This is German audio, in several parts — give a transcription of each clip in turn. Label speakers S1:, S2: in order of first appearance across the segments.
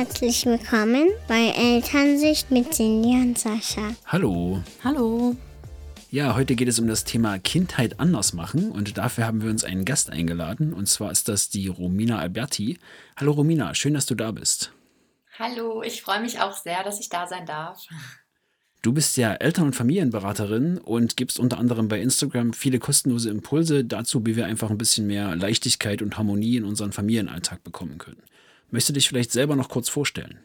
S1: Herzlich willkommen bei Elternsicht mit Cindy und Sascha.
S2: Hallo.
S3: Hallo.
S2: Ja, heute geht es um das Thema Kindheit anders machen und dafür haben wir uns einen Gast eingeladen und zwar ist das die Romina Alberti. Hallo Romina, schön, dass du da bist.
S3: Hallo, ich freue mich auch sehr, dass ich da sein darf.
S2: Du bist ja Eltern- und Familienberaterin und gibst unter anderem bei Instagram viele kostenlose Impulse dazu, wie wir einfach ein bisschen mehr Leichtigkeit und Harmonie in unseren Familienalltag bekommen können. Möchtest du dich vielleicht selber noch kurz vorstellen?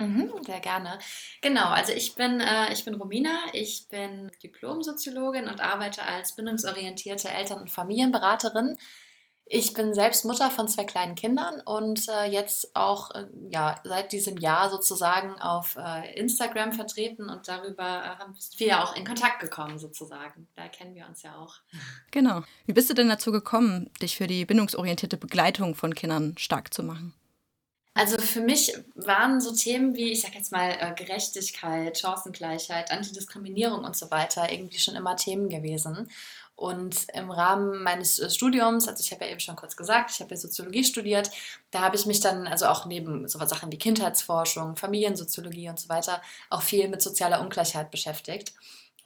S3: Mhm, sehr gerne. Genau, also ich bin, äh, ich bin Romina, ich bin Diplom-Soziologin und arbeite als bindungsorientierte Eltern- und Familienberaterin. Ich bin selbst Mutter von zwei kleinen Kindern und äh, jetzt auch äh, ja, seit diesem Jahr sozusagen auf äh, Instagram vertreten und darüber äh, haben wir ja auch in Kontakt gekommen sozusagen. Da kennen wir uns ja auch.
S4: Genau. Wie bist du denn dazu gekommen, dich für die bindungsorientierte Begleitung von Kindern stark zu machen?
S3: Also für mich waren so Themen wie, ich sag jetzt mal, äh, Gerechtigkeit, Chancengleichheit, Antidiskriminierung und so weiter irgendwie schon immer Themen gewesen. Und im Rahmen meines äh, Studiums, also ich habe ja eben schon kurz gesagt, ich habe ja Soziologie studiert, da habe ich mich dann, also auch neben so Sachen wie Kindheitsforschung, Familiensoziologie und so weiter, auch viel mit sozialer Ungleichheit beschäftigt.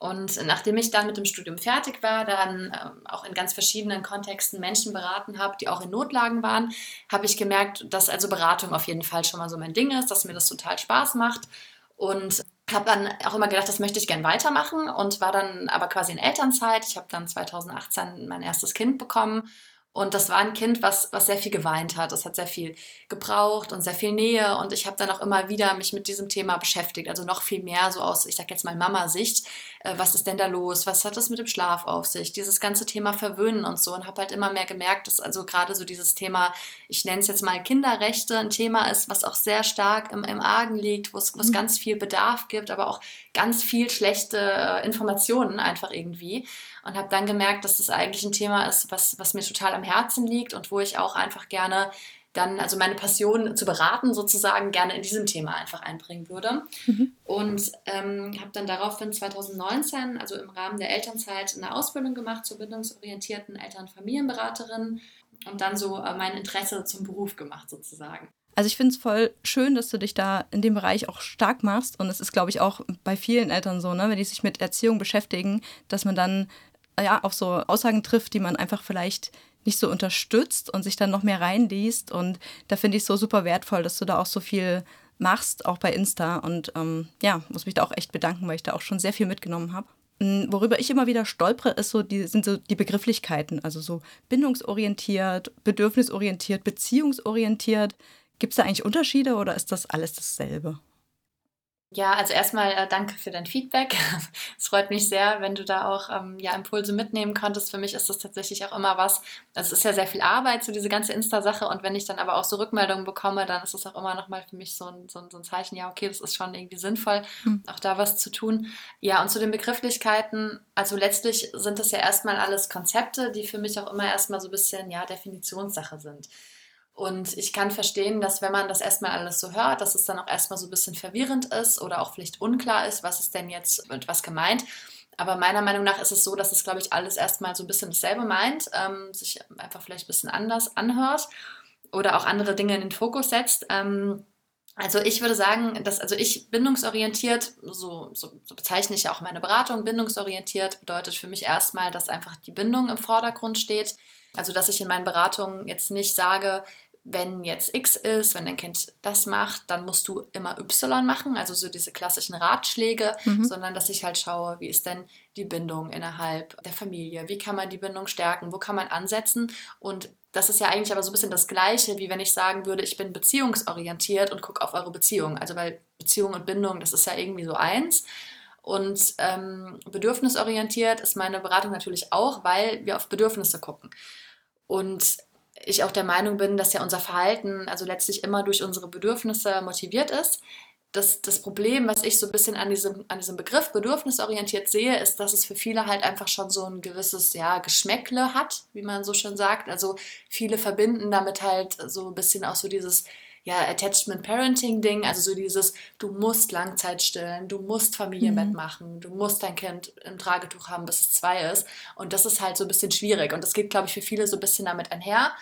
S3: Und nachdem ich dann mit dem Studium fertig war, dann ähm, auch in ganz verschiedenen Kontexten Menschen beraten habe, die auch in Notlagen waren, habe ich gemerkt, dass also Beratung auf jeden Fall schon mal so mein Ding ist, dass mir das total Spaß macht. Und habe dann auch immer gedacht, das möchte ich gern weitermachen und war dann aber quasi in Elternzeit. Ich habe dann 2018 mein erstes Kind bekommen und das war ein Kind, was, was sehr viel geweint hat. Es hat sehr viel gebraucht und sehr viel Nähe. Und ich habe dann auch immer wieder mich mit diesem Thema beschäftigt. Also noch viel mehr so aus, ich sag jetzt mal Mama-Sicht. Äh, was ist denn da los? Was hat das mit dem Schlaf auf sich? Dieses ganze Thema Verwöhnen und so. Und habe halt immer mehr gemerkt, dass also gerade so dieses Thema, ich nenne es jetzt mal Kinderrechte, ein Thema ist, was auch sehr stark im, im Argen liegt, wo es mhm. ganz viel Bedarf gibt, aber auch ganz viel schlechte äh, Informationen einfach irgendwie und habe dann gemerkt, dass das eigentlich ein Thema ist, was, was mir total am Herzen liegt und wo ich auch einfach gerne dann, also meine Passion zu beraten sozusagen, gerne in diesem Thema einfach einbringen würde. Mhm. Und ähm, habe dann daraufhin 2019, also im Rahmen der Elternzeit, eine Ausbildung gemacht zur bindungsorientierten Eltern-Familienberaterin und dann so äh, mein Interesse zum Beruf gemacht sozusagen.
S4: Also ich finde es voll schön, dass du dich da in dem Bereich auch stark machst. Und es ist, glaube ich, auch bei vielen Eltern so, ne, wenn die sich mit Erziehung beschäftigen, dass man dann ja auch so Aussagen trifft, die man einfach vielleicht nicht so unterstützt und sich dann noch mehr reinliest. Und da finde ich es so super wertvoll, dass du da auch so viel machst, auch bei Insta. Und ähm, ja, muss mich da auch echt bedanken, weil ich da auch schon sehr viel mitgenommen habe. Hm, worüber ich immer wieder stolpere, ist so die, sind so die Begrifflichkeiten, also so bindungsorientiert, bedürfnisorientiert, beziehungsorientiert. Gibt es da eigentlich Unterschiede oder ist das alles dasselbe?
S3: Ja, also erstmal äh, danke für dein Feedback. Es freut mich sehr, wenn du da auch ähm, ja, Impulse mitnehmen konntest. Für mich ist das tatsächlich auch immer was. Es ist ja sehr viel Arbeit, so diese ganze Insta-Sache. Und wenn ich dann aber auch so Rückmeldungen bekomme, dann ist es auch immer nochmal für mich so ein, so, ein, so ein Zeichen, ja, okay, das ist schon irgendwie sinnvoll, mhm. auch da was zu tun. Ja, und zu den Begrifflichkeiten, also letztlich sind das ja erstmal alles Konzepte, die für mich auch immer erstmal so ein bisschen, ja, Definitionssache sind. Und ich kann verstehen, dass wenn man das erstmal alles so hört, dass es dann auch erstmal so ein bisschen verwirrend ist oder auch vielleicht unklar ist, was ist denn jetzt mit was gemeint. Aber meiner Meinung nach ist es so, dass es, glaube ich, alles erstmal so ein bisschen dasselbe meint, ähm, sich einfach vielleicht ein bisschen anders anhört oder auch andere Dinge in den Fokus setzt. Ähm, also ich würde sagen, dass also ich bindungsorientiert, so, so, so, bezeichne ich ja auch meine Beratung, bindungsorientiert bedeutet für mich erstmal, dass einfach die Bindung im Vordergrund steht. Also dass ich in meinen Beratungen jetzt nicht sage, wenn jetzt X ist, wenn dein Kind das macht, dann musst du immer Y machen, also so diese klassischen Ratschläge, mhm. sondern dass ich halt schaue, wie ist denn die Bindung innerhalb der Familie, wie kann man die Bindung stärken, wo kann man ansetzen und das ist ja eigentlich aber so ein bisschen das Gleiche, wie wenn ich sagen würde, ich bin beziehungsorientiert und gucke auf eure Beziehung. Also weil Beziehung und Bindung, das ist ja irgendwie so eins. Und ähm, bedürfnisorientiert ist meine Beratung natürlich auch, weil wir auf Bedürfnisse gucken. Und ich auch der Meinung bin, dass ja unser Verhalten also letztlich immer durch unsere Bedürfnisse motiviert ist. Das, das Problem, was ich so ein bisschen an diesem, an diesem Begriff bedürfnisorientiert sehe, ist, dass es für viele halt einfach schon so ein gewisses ja, Geschmäckle hat, wie man so schön sagt. Also viele verbinden damit halt so ein bisschen auch so dieses ja, Attachment Parenting Ding, also so dieses, du musst Langzeit stillen, du musst Familienbett mhm. machen, du musst dein Kind im Tragetuch haben, bis es zwei ist. Und das ist halt so ein bisschen schwierig. Und das geht, glaube ich, für viele so ein bisschen damit einher.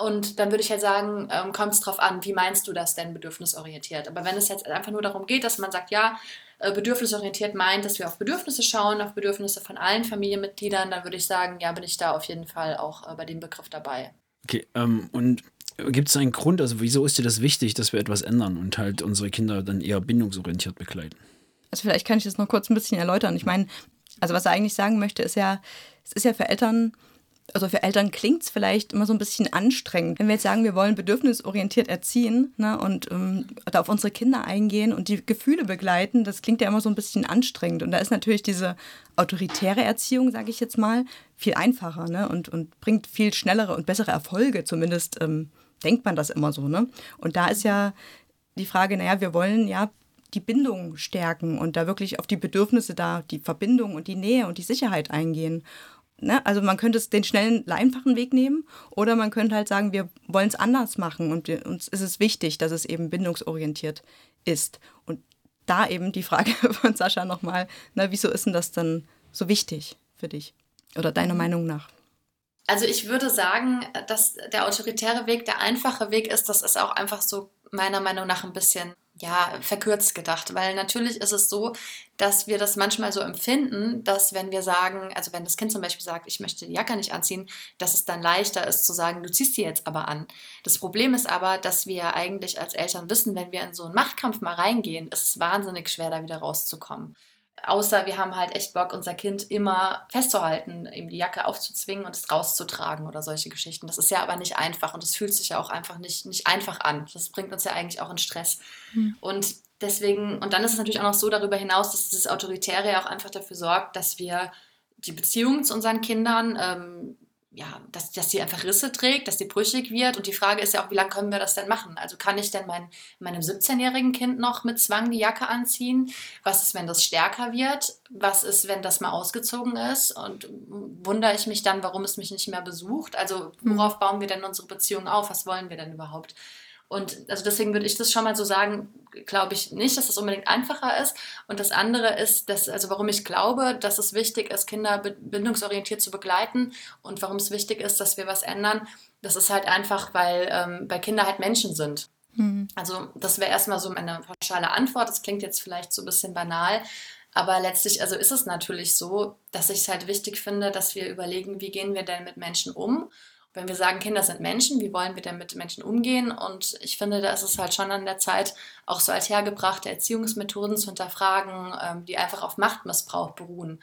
S3: Und dann würde ich halt sagen, ähm, kommt es drauf an, wie meinst du das denn bedürfnisorientiert? Aber wenn es jetzt einfach nur darum geht, dass man sagt, ja, äh, bedürfnisorientiert meint, dass wir auf Bedürfnisse schauen, auf Bedürfnisse von allen Familienmitgliedern, dann würde ich sagen, ja, bin ich da auf jeden Fall auch äh, bei dem Begriff dabei.
S2: Okay, ähm, und gibt es einen Grund, also wieso ist dir das wichtig, dass wir etwas ändern und halt unsere Kinder dann eher bindungsorientiert begleiten?
S4: Also vielleicht kann ich das noch kurz ein bisschen erläutern. Ich meine, also was er eigentlich sagen möchte, ist ja, es ist ja für Eltern also für Eltern klingt es vielleicht immer so ein bisschen anstrengend. Wenn wir jetzt sagen, wir wollen bedürfnisorientiert erziehen ne, und ähm, da auf unsere Kinder eingehen und die Gefühle begleiten, das klingt ja immer so ein bisschen anstrengend. Und da ist natürlich diese autoritäre Erziehung, sage ich jetzt mal, viel einfacher ne, und, und bringt viel schnellere und bessere Erfolge. Zumindest ähm, denkt man das immer so. Ne? Und da ist ja die Frage, naja, wir wollen ja die Bindung stärken und da wirklich auf die Bedürfnisse da, die Verbindung und die Nähe und die Sicherheit eingehen. Ne? Also man könnte es den schnellen, einfachen Weg nehmen oder man könnte halt sagen, wir wollen es anders machen und wir, uns ist es wichtig, dass es eben bindungsorientiert ist. Und da eben die Frage von Sascha nochmal, ne, wieso ist denn das dann so wichtig für dich oder deiner Meinung nach?
S3: Also ich würde sagen, dass der autoritäre Weg der einfache Weg ist, das ist auch einfach so meiner Meinung nach ein bisschen ja, verkürzt gedacht, weil natürlich ist es so, dass wir das manchmal so empfinden, dass wenn wir sagen, also wenn das Kind zum Beispiel sagt, ich möchte die Jacke nicht anziehen, dass es dann leichter ist zu sagen, du ziehst sie jetzt aber an. Das Problem ist aber, dass wir eigentlich als Eltern wissen, wenn wir in so einen Machtkampf mal reingehen, ist es wahnsinnig schwer, da wieder rauszukommen. Außer wir haben halt echt Bock, unser Kind immer festzuhalten, ihm die Jacke aufzuzwingen und es rauszutragen oder solche Geschichten. Das ist ja aber nicht einfach und es fühlt sich ja auch einfach nicht, nicht einfach an. Das bringt uns ja eigentlich auch in Stress. Mhm. Und deswegen, und dann ist es natürlich auch noch so darüber hinaus, dass dieses Autoritäre ja auch einfach dafür sorgt, dass wir die Beziehung zu unseren Kindern ähm, ja, dass, dass sie einfach Risse trägt, dass sie brüchig wird. Und die Frage ist ja auch, wie lange können wir das denn machen? Also kann ich denn mein, meinem 17-jährigen Kind noch mit Zwang die Jacke anziehen? Was ist, wenn das stärker wird? Was ist, wenn das mal ausgezogen ist? Und wundere ich mich dann, warum es mich nicht mehr besucht? Also worauf bauen wir denn unsere Beziehung auf? Was wollen wir denn überhaupt? Und also deswegen würde ich das schon mal so sagen, glaube ich nicht, dass das unbedingt einfacher ist. Und das andere ist, dass, also warum ich glaube, dass es wichtig ist, Kinder bindungsorientiert zu begleiten und warum es wichtig ist, dass wir was ändern, das ist halt einfach, weil, ähm, weil Kinder halt Menschen sind. Mhm. Also das wäre erstmal so meine pauschale Antwort. Das klingt jetzt vielleicht so ein bisschen banal, aber letztlich, also ist es natürlich so, dass ich es halt wichtig finde, dass wir überlegen, wie gehen wir denn mit Menschen um wenn wir sagen, Kinder sind Menschen, wie wollen wir denn mit Menschen umgehen? Und ich finde, da ist es halt schon an der Zeit, auch so althergebrachte Erziehungsmethoden zu hinterfragen, ähm, die einfach auf Machtmissbrauch beruhen.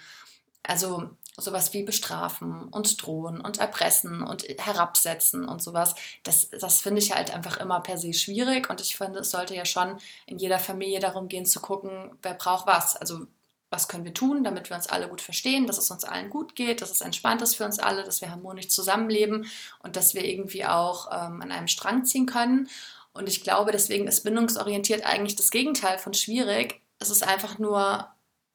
S3: Also sowas wie bestrafen und drohen und erpressen und herabsetzen und sowas. Das, das finde ich halt einfach immer per se schwierig und ich finde, es sollte ja schon in jeder Familie darum gehen zu gucken, wer braucht was. Also was können wir tun, damit wir uns alle gut verstehen, dass es uns allen gut geht, dass es entspannt ist für uns alle, dass wir harmonisch zusammenleben und dass wir irgendwie auch ähm, an einem Strang ziehen können. Und ich glaube, deswegen ist bindungsorientiert eigentlich das Gegenteil von schwierig. Es ist einfach nur,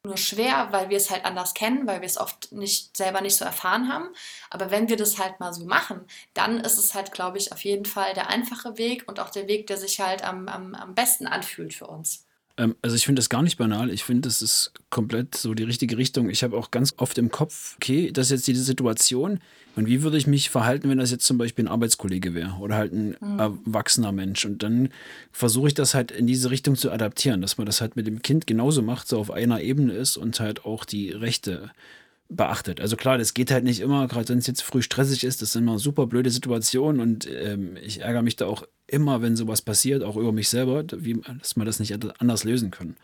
S3: nur schwer, weil wir es halt anders kennen, weil wir es oft nicht selber nicht so erfahren haben. Aber wenn wir das halt mal so machen, dann ist es halt, glaube ich, auf jeden Fall der einfache Weg und auch der Weg, der sich halt am, am, am besten anfühlt für uns.
S2: Ähm, also ich finde das gar nicht banal. Ich finde, das ist komplett so die richtige Richtung. Ich habe auch ganz oft im Kopf, okay, das ist jetzt diese Situation. Und wie würde ich mich verhalten, wenn das jetzt zum Beispiel ein Arbeitskollege wäre oder halt ein mhm. erwachsener Mensch? Und dann versuche ich das halt in diese Richtung zu adaptieren, dass man das halt mit dem Kind genauso macht, so auf einer Ebene ist und halt auch die Rechte beachtet. Also klar, das geht halt nicht immer, gerade wenn es jetzt früh stressig ist, das sind immer super blöde Situationen und ähm, ich ärgere mich da auch immer, wenn sowas passiert, auch über mich selber, wie, dass wir das nicht anders lösen können.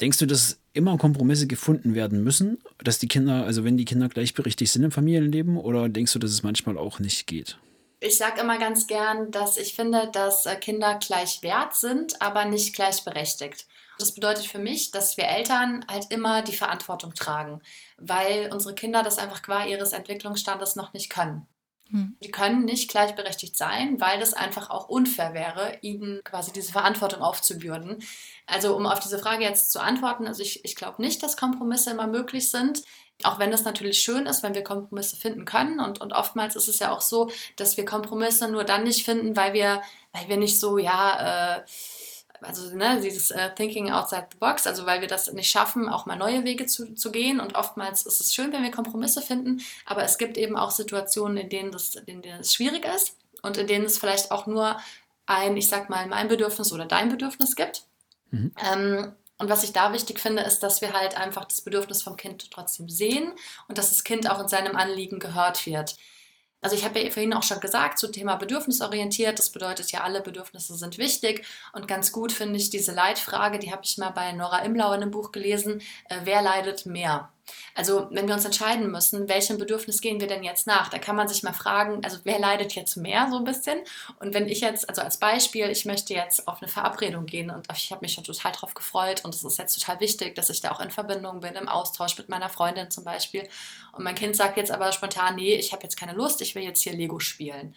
S2: Denkst du, dass immer Kompromisse gefunden werden müssen, dass die Kinder, also wenn die Kinder gleichberechtigt sind im Familienleben, oder denkst du, dass es manchmal auch nicht geht?
S3: Ich sage immer ganz gern, dass ich finde, dass äh, Kinder gleich wert sind, aber nicht gleichberechtigt. Das bedeutet für mich, dass wir Eltern halt immer die Verantwortung tragen, weil unsere Kinder das einfach qua ihres Entwicklungsstandes noch nicht können. Hm. Die können nicht gleichberechtigt sein, weil das einfach auch unfair wäre, ihnen quasi diese Verantwortung aufzubürden. Also um auf diese Frage jetzt zu antworten, also ich, ich glaube nicht, dass Kompromisse immer möglich sind. Auch wenn das natürlich schön ist, wenn wir Kompromisse finden können. Und, und oftmals ist es ja auch so, dass wir Kompromisse nur dann nicht finden, weil wir, weil wir nicht so, ja, äh, also ne, dieses äh, Thinking outside the box, also weil wir das nicht schaffen, auch mal neue Wege zu, zu gehen. Und oftmals ist es schön, wenn wir Kompromisse finden, aber es gibt eben auch Situationen, in denen das, in denen es schwierig ist. und in denen es vielleicht auch nur ein, ich sag mal, mein Bedürfnis oder dein Bedürfnis gibt. Mhm. Ähm, und was ich da wichtig finde, ist, dass wir halt einfach das Bedürfnis vom Kind trotzdem sehen und dass das Kind auch in seinem Anliegen gehört wird. Also ich habe ja vorhin auch schon gesagt, zum Thema bedürfnisorientiert, das bedeutet ja, alle Bedürfnisse sind wichtig und ganz gut finde ich diese Leitfrage, die habe ich mal bei Nora Imlau in einem Buch gelesen, äh, wer leidet mehr? Also wenn wir uns entscheiden müssen, welchem Bedürfnis gehen wir denn jetzt nach, da kann man sich mal fragen, also wer leidet jetzt mehr so ein bisschen? Und wenn ich jetzt, also als Beispiel, ich möchte jetzt auf eine Verabredung gehen und ich habe mich schon total drauf gefreut und es ist jetzt total wichtig, dass ich da auch in Verbindung bin, im Austausch mit meiner Freundin zum Beispiel. Und mein Kind sagt jetzt aber spontan, nee, ich habe jetzt keine Lust, ich will jetzt hier Lego spielen.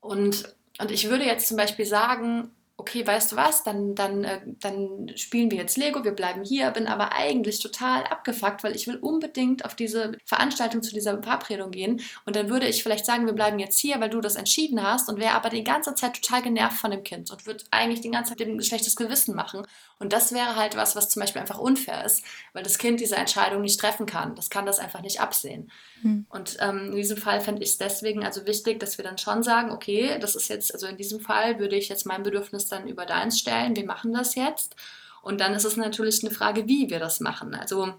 S3: Und, und ich würde jetzt zum Beispiel sagen, okay, weißt du was, dann, dann, äh, dann spielen wir jetzt Lego, wir bleiben hier, bin aber eigentlich total abgefuckt, weil ich will unbedingt auf diese Veranstaltung zu dieser Verabredung gehen. Und dann würde ich vielleicht sagen, wir bleiben jetzt hier, weil du das entschieden hast und wäre aber die ganze Zeit total genervt von dem Kind und würde eigentlich die ganze Zeit dem ein schlechtes Gewissen machen. Und das wäre halt was, was zum Beispiel einfach unfair ist, weil das Kind diese Entscheidung nicht treffen kann. Das kann das einfach nicht absehen. Mhm. Und ähm, in diesem Fall fände ich es deswegen also wichtig, dass wir dann schon sagen, okay, das ist jetzt, also in diesem Fall würde ich jetzt mein Bedürfnis dann über deins stellen, wir machen das jetzt. Und dann ist es natürlich eine Frage, wie wir das machen. Also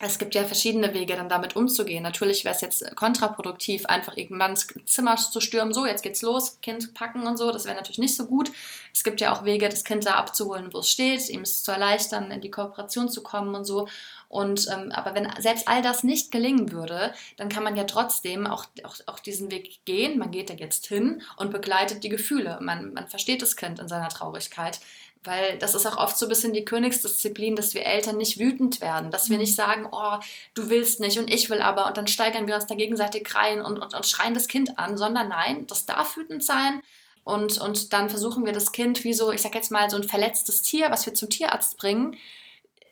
S3: es gibt ja verschiedene Wege, dann damit umzugehen. Natürlich wäre es jetzt kontraproduktiv, einfach irgendwann ins Zimmer zu stürmen, so, jetzt geht's los, Kind packen und so. Das wäre natürlich nicht so gut. Es gibt ja auch Wege, das Kind da abzuholen, wo es steht, ihm es zu erleichtern, in die Kooperation zu kommen und so. Und ähm, aber wenn selbst all das nicht gelingen würde, dann kann man ja trotzdem auch, auch, auch diesen Weg gehen. Man geht da jetzt hin und begleitet die Gefühle. Man, man versteht das Kind in seiner Traurigkeit. Weil das ist auch oft so ein bisschen die Königsdisziplin, dass wir Eltern nicht wütend werden, dass wir mhm. nicht sagen, oh, du willst nicht und ich will aber und dann steigern wir uns da gegenseitig rein und, und, und schreien das Kind an, sondern nein, das darf wütend sein und, und dann versuchen wir das Kind wie so, ich sag jetzt mal, so ein verletztes Tier, was wir zum Tierarzt bringen,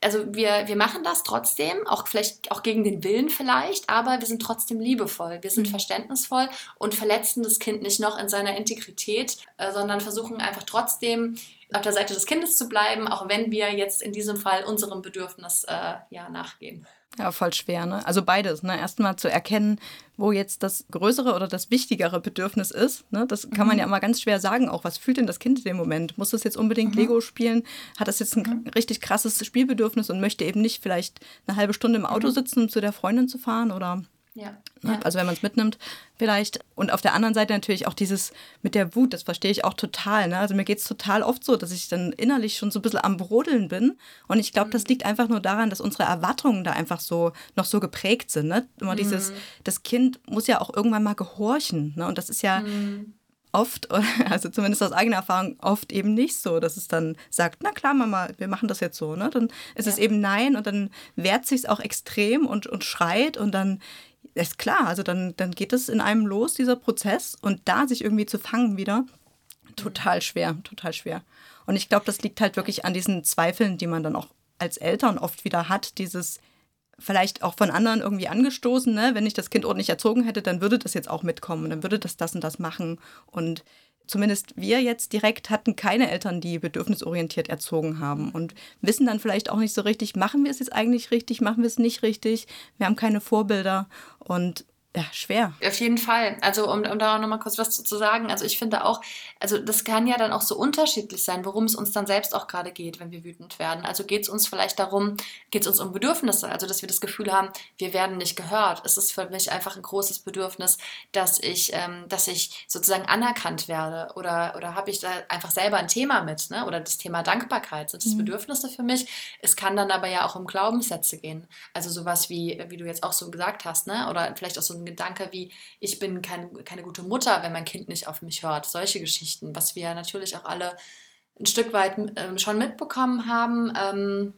S3: also wir, wir machen das trotzdem, auch vielleicht auch gegen den Willen vielleicht, aber wir sind trotzdem liebevoll, wir sind mhm. verständnisvoll und verletzen das Kind nicht noch in seiner Integrität, äh, sondern versuchen einfach trotzdem auf der Seite des Kindes zu bleiben, auch wenn wir jetzt in diesem Fall unserem Bedürfnis äh, ja, nachgehen.
S4: Ja, voll schwer, ne? Also beides, ne? Erstmal zu erkennen, wo jetzt das größere oder das wichtigere Bedürfnis ist. Ne? Das kann mhm. man ja immer ganz schwer sagen, auch was fühlt denn das Kind in dem Moment? Muss es jetzt unbedingt mhm. Lego spielen? Hat das jetzt ein mhm. richtig krasses Spielbedürfnis und möchte eben nicht vielleicht eine halbe Stunde im Auto mhm. sitzen, um zu der Freundin zu fahren? Oder
S3: ja.
S4: Ne? Also wenn man es mitnimmt, vielleicht. Und auf der anderen Seite natürlich auch dieses mit der Wut, das verstehe ich auch total. Ne? Also mir geht es total oft so, dass ich dann innerlich schon so ein bisschen am Brodeln bin. Und ich glaube, das mhm. liegt einfach nur daran, dass unsere Erwartungen da einfach so noch so geprägt sind. Ne? Immer mhm. dieses, das Kind muss ja auch irgendwann mal gehorchen. Ne? Und das ist ja. Mhm oft, also zumindest aus eigener Erfahrung, oft eben nicht so, dass es dann sagt, na klar, Mama, wir machen das jetzt so. Ne? Dann ist ja. es eben nein und dann wehrt sich es auch extrem und, und schreit und dann ist klar, also dann, dann geht es in einem los, dieser Prozess, und da sich irgendwie zu fangen wieder, total schwer, total schwer. Und ich glaube, das liegt halt wirklich an diesen Zweifeln, die man dann auch als Eltern oft wieder hat, dieses vielleicht auch von anderen irgendwie angestoßen, ne? wenn ich das Kind ordentlich erzogen hätte, dann würde das jetzt auch mitkommen, dann würde das das und das machen. Und zumindest wir jetzt direkt hatten keine Eltern, die bedürfnisorientiert erzogen haben und wissen dann vielleicht auch nicht so richtig, machen wir es jetzt eigentlich richtig, machen wir es nicht richtig. Wir haben keine Vorbilder und ja, schwer.
S3: Auf jeden Fall. Also, um, um da auch nochmal kurz was zu, zu, sagen. Also, ich finde auch, also, das kann ja dann auch so unterschiedlich sein, worum es uns dann selbst auch gerade geht, wenn wir wütend werden. Also, geht es uns vielleicht darum, geht es uns um Bedürfnisse, also, dass wir das Gefühl haben, wir werden nicht gehört. Es ist für mich einfach ein großes Bedürfnis, dass ich, ähm, dass ich sozusagen anerkannt werde oder, oder habe ich da einfach selber ein Thema mit, ne? oder das Thema Dankbarkeit. Sind das mhm. Bedürfnisse für mich? Es kann dann aber ja auch um Glaubenssätze gehen. Also, sowas wie, wie du jetzt auch so gesagt hast, ne? oder vielleicht auch so ein ein Gedanke wie, ich bin kein, keine gute Mutter, wenn mein Kind nicht auf mich hört. Solche Geschichten, was wir natürlich auch alle ein Stück weit ähm, schon mitbekommen haben. Ähm,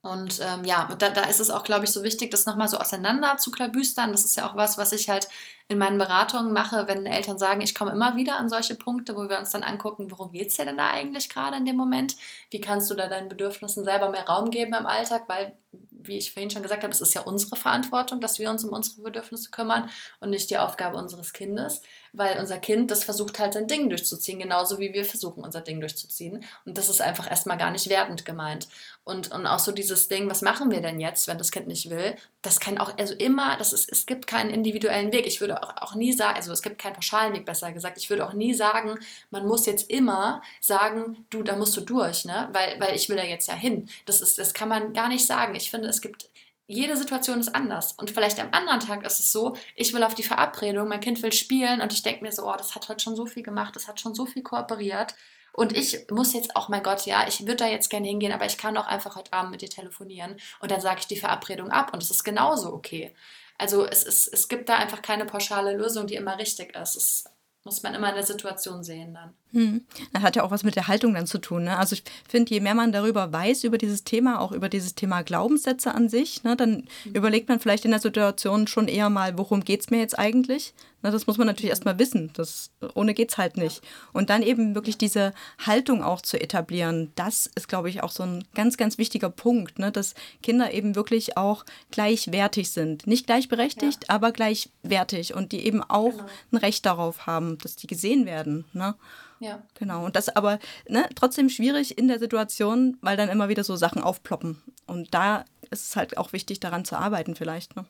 S3: und ähm, ja, da, da ist es auch, glaube ich, so wichtig, das nochmal so auseinander zu klabüstern. Das ist ja auch was, was ich halt in meinen Beratungen mache, wenn Eltern sagen, ich komme immer wieder an solche Punkte, wo wir uns dann angucken, worum geht es dir denn da eigentlich gerade in dem Moment? Wie kannst du da deinen Bedürfnissen selber mehr Raum geben im Alltag? Weil wie ich vorhin schon gesagt habe, es ist ja unsere Verantwortung, dass wir uns um unsere Bedürfnisse kümmern und nicht die Aufgabe unseres Kindes, weil unser Kind, das versucht halt sein Ding durchzuziehen, genauso wie wir versuchen, unser Ding durchzuziehen. Und das ist einfach erstmal gar nicht wertend gemeint. Und, und auch so dieses Ding, was machen wir denn jetzt, wenn das Kind nicht will? das kann auch, also immer, das ist, es gibt keinen individuellen Weg. Ich würde auch, auch nie sagen, also es gibt keinen pauschalen Weg, besser gesagt. Ich würde auch nie sagen, man muss jetzt immer sagen, du, da musst du durch, ne? Weil, weil ich will da jetzt ja hin. Das ist, das kann man gar nicht sagen. Ich finde, es gibt, jede Situation ist anders. Und vielleicht am anderen Tag ist es so, ich will auf die Verabredung, mein Kind will spielen und ich denke mir so, oh, das hat heute schon so viel gemacht, das hat schon so viel kooperiert. Und ich muss jetzt auch, mein Gott, ja, ich würde da jetzt gerne hingehen, aber ich kann auch einfach heute Abend mit dir telefonieren und dann sage ich die Verabredung ab und es ist genauso okay. Also es, ist, es gibt da einfach keine pauschale Lösung, die immer richtig ist. Es muss man immer in der Situation sehen dann.
S4: Hm. Das hat ja auch was mit der Haltung dann zu tun. Ne? Also ich finde, je mehr man darüber weiß, über dieses Thema, auch über dieses Thema Glaubenssätze an sich, ne, dann mhm. überlegt man vielleicht in der Situation schon eher mal, worum geht es mir jetzt eigentlich? Ne, das muss man natürlich erstmal wissen. Das, ohne geht es halt nicht. Und dann eben wirklich diese Haltung auch zu etablieren, das ist, glaube ich, auch so ein ganz, ganz wichtiger Punkt, ne, dass Kinder eben wirklich auch gleichwertig sind. Nicht gleichberechtigt, ja. aber gleichwertig und die eben auch genau. ein Recht darauf haben, dass die gesehen werden. Ne?
S3: Ja.
S4: Genau. Und das aber ne, trotzdem schwierig in der Situation, weil dann immer wieder so Sachen aufploppen. Und da ist es halt auch wichtig, daran zu arbeiten, vielleicht. Ne?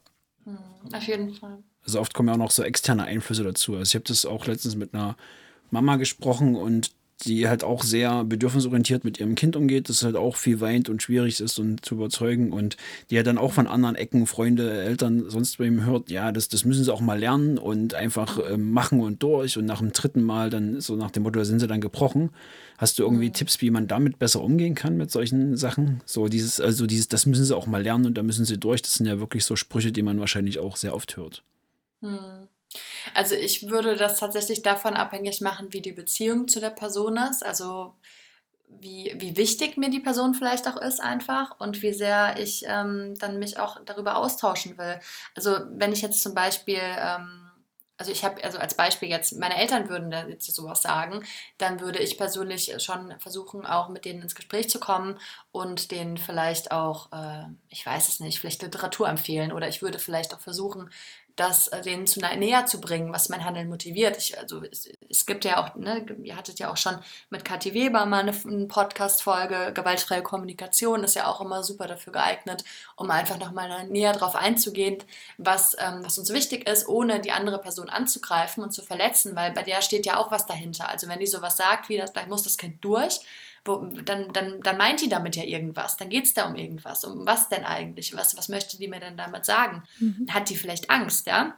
S3: Hm, auf jeden Fall.
S2: Also oft kommen ja auch noch so externe Einflüsse dazu. Also ich habe das auch letztens mit einer Mama gesprochen und die halt auch sehr bedürfnisorientiert mit ihrem Kind umgeht, das halt auch viel weint und schwierig ist und zu überzeugen und die ja dann auch von anderen Ecken, Freunde, Eltern, sonst bei ihm hört, ja, das, das müssen sie auch mal lernen und einfach äh, machen und durch und nach dem dritten Mal dann so nach dem Motto, da sind sie dann gebrochen. Hast du irgendwie mhm. Tipps, wie man damit besser umgehen kann mit solchen Sachen? So dieses, also dieses, das müssen sie auch mal lernen und da müssen sie durch. Das sind ja wirklich so Sprüche, die man wahrscheinlich auch sehr oft hört.
S3: Mhm. Also ich würde das tatsächlich davon abhängig machen, wie die Beziehung zu der Person ist. Also wie, wie wichtig mir die Person vielleicht auch ist einfach und wie sehr ich ähm, dann mich auch darüber austauschen will. Also wenn ich jetzt zum Beispiel, ähm, also ich habe, also als Beispiel jetzt, meine Eltern würden da jetzt sowas sagen, dann würde ich persönlich schon versuchen, auch mit denen ins Gespräch zu kommen und denen vielleicht auch, äh, ich weiß es nicht, vielleicht Literatur empfehlen oder ich würde vielleicht auch versuchen, das äh, denen zu näher zu bringen, was mein Handeln motiviert. Ich, also es, es, gibt ja auch, ne, ihr hattet ja auch schon mit Kathi Weber mal eine, eine Podcast-Folge, gewaltfreie Kommunikation ist ja auch immer super dafür geeignet, um einfach nochmal näher darauf einzugehen, was, ähm, was uns wichtig ist, ohne die andere Person anzugreifen und zu verletzen, weil bei der steht ja auch was dahinter. Also wenn die sowas sagt, wie das, da muss das Kind durch, wo, dann, dann, dann meint die damit ja irgendwas. Dann geht es da um irgendwas. Um was denn eigentlich? Was, was möchte die mir denn damit sagen? Mhm. Hat die vielleicht Angst, ja?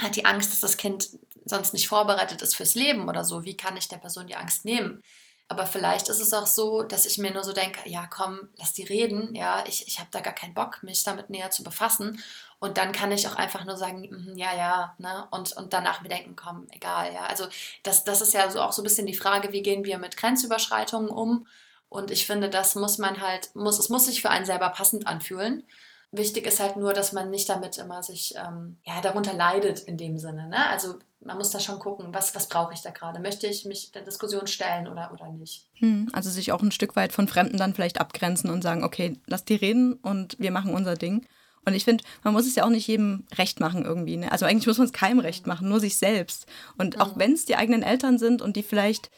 S3: Hat die Angst, dass das Kind sonst nicht vorbereitet ist fürs Leben oder so? Wie kann ich der Person die Angst nehmen? Aber vielleicht ist es auch so, dass ich mir nur so denke, ja komm, lass die reden, ja, ich, ich habe da gar keinen Bock, mich damit näher zu befassen. Und dann kann ich auch einfach nur sagen, mm, ja, ja, ne? Und, und danach mir denken, komm, egal, ja. Also das, das ist ja so auch so ein bisschen die Frage, wie gehen wir mit Grenzüberschreitungen um? Und ich finde, das muss man halt, muss, es muss sich für einen selber passend anfühlen. Wichtig ist halt nur, dass man nicht damit immer sich ähm, ja, darunter leidet in dem Sinne. Ne? Also man muss da schon gucken, was, was brauche ich da gerade? Möchte ich mich der Diskussion stellen oder, oder nicht?
S4: Hm, also sich auch ein Stück weit von Fremden dann vielleicht abgrenzen und sagen, okay, lass die reden und wir machen unser Ding. Und ich finde, man muss es ja auch nicht jedem recht machen irgendwie. Ne? Also eigentlich muss man es keinem recht machen, nur sich selbst. Und auch wenn es die eigenen Eltern sind und die vielleicht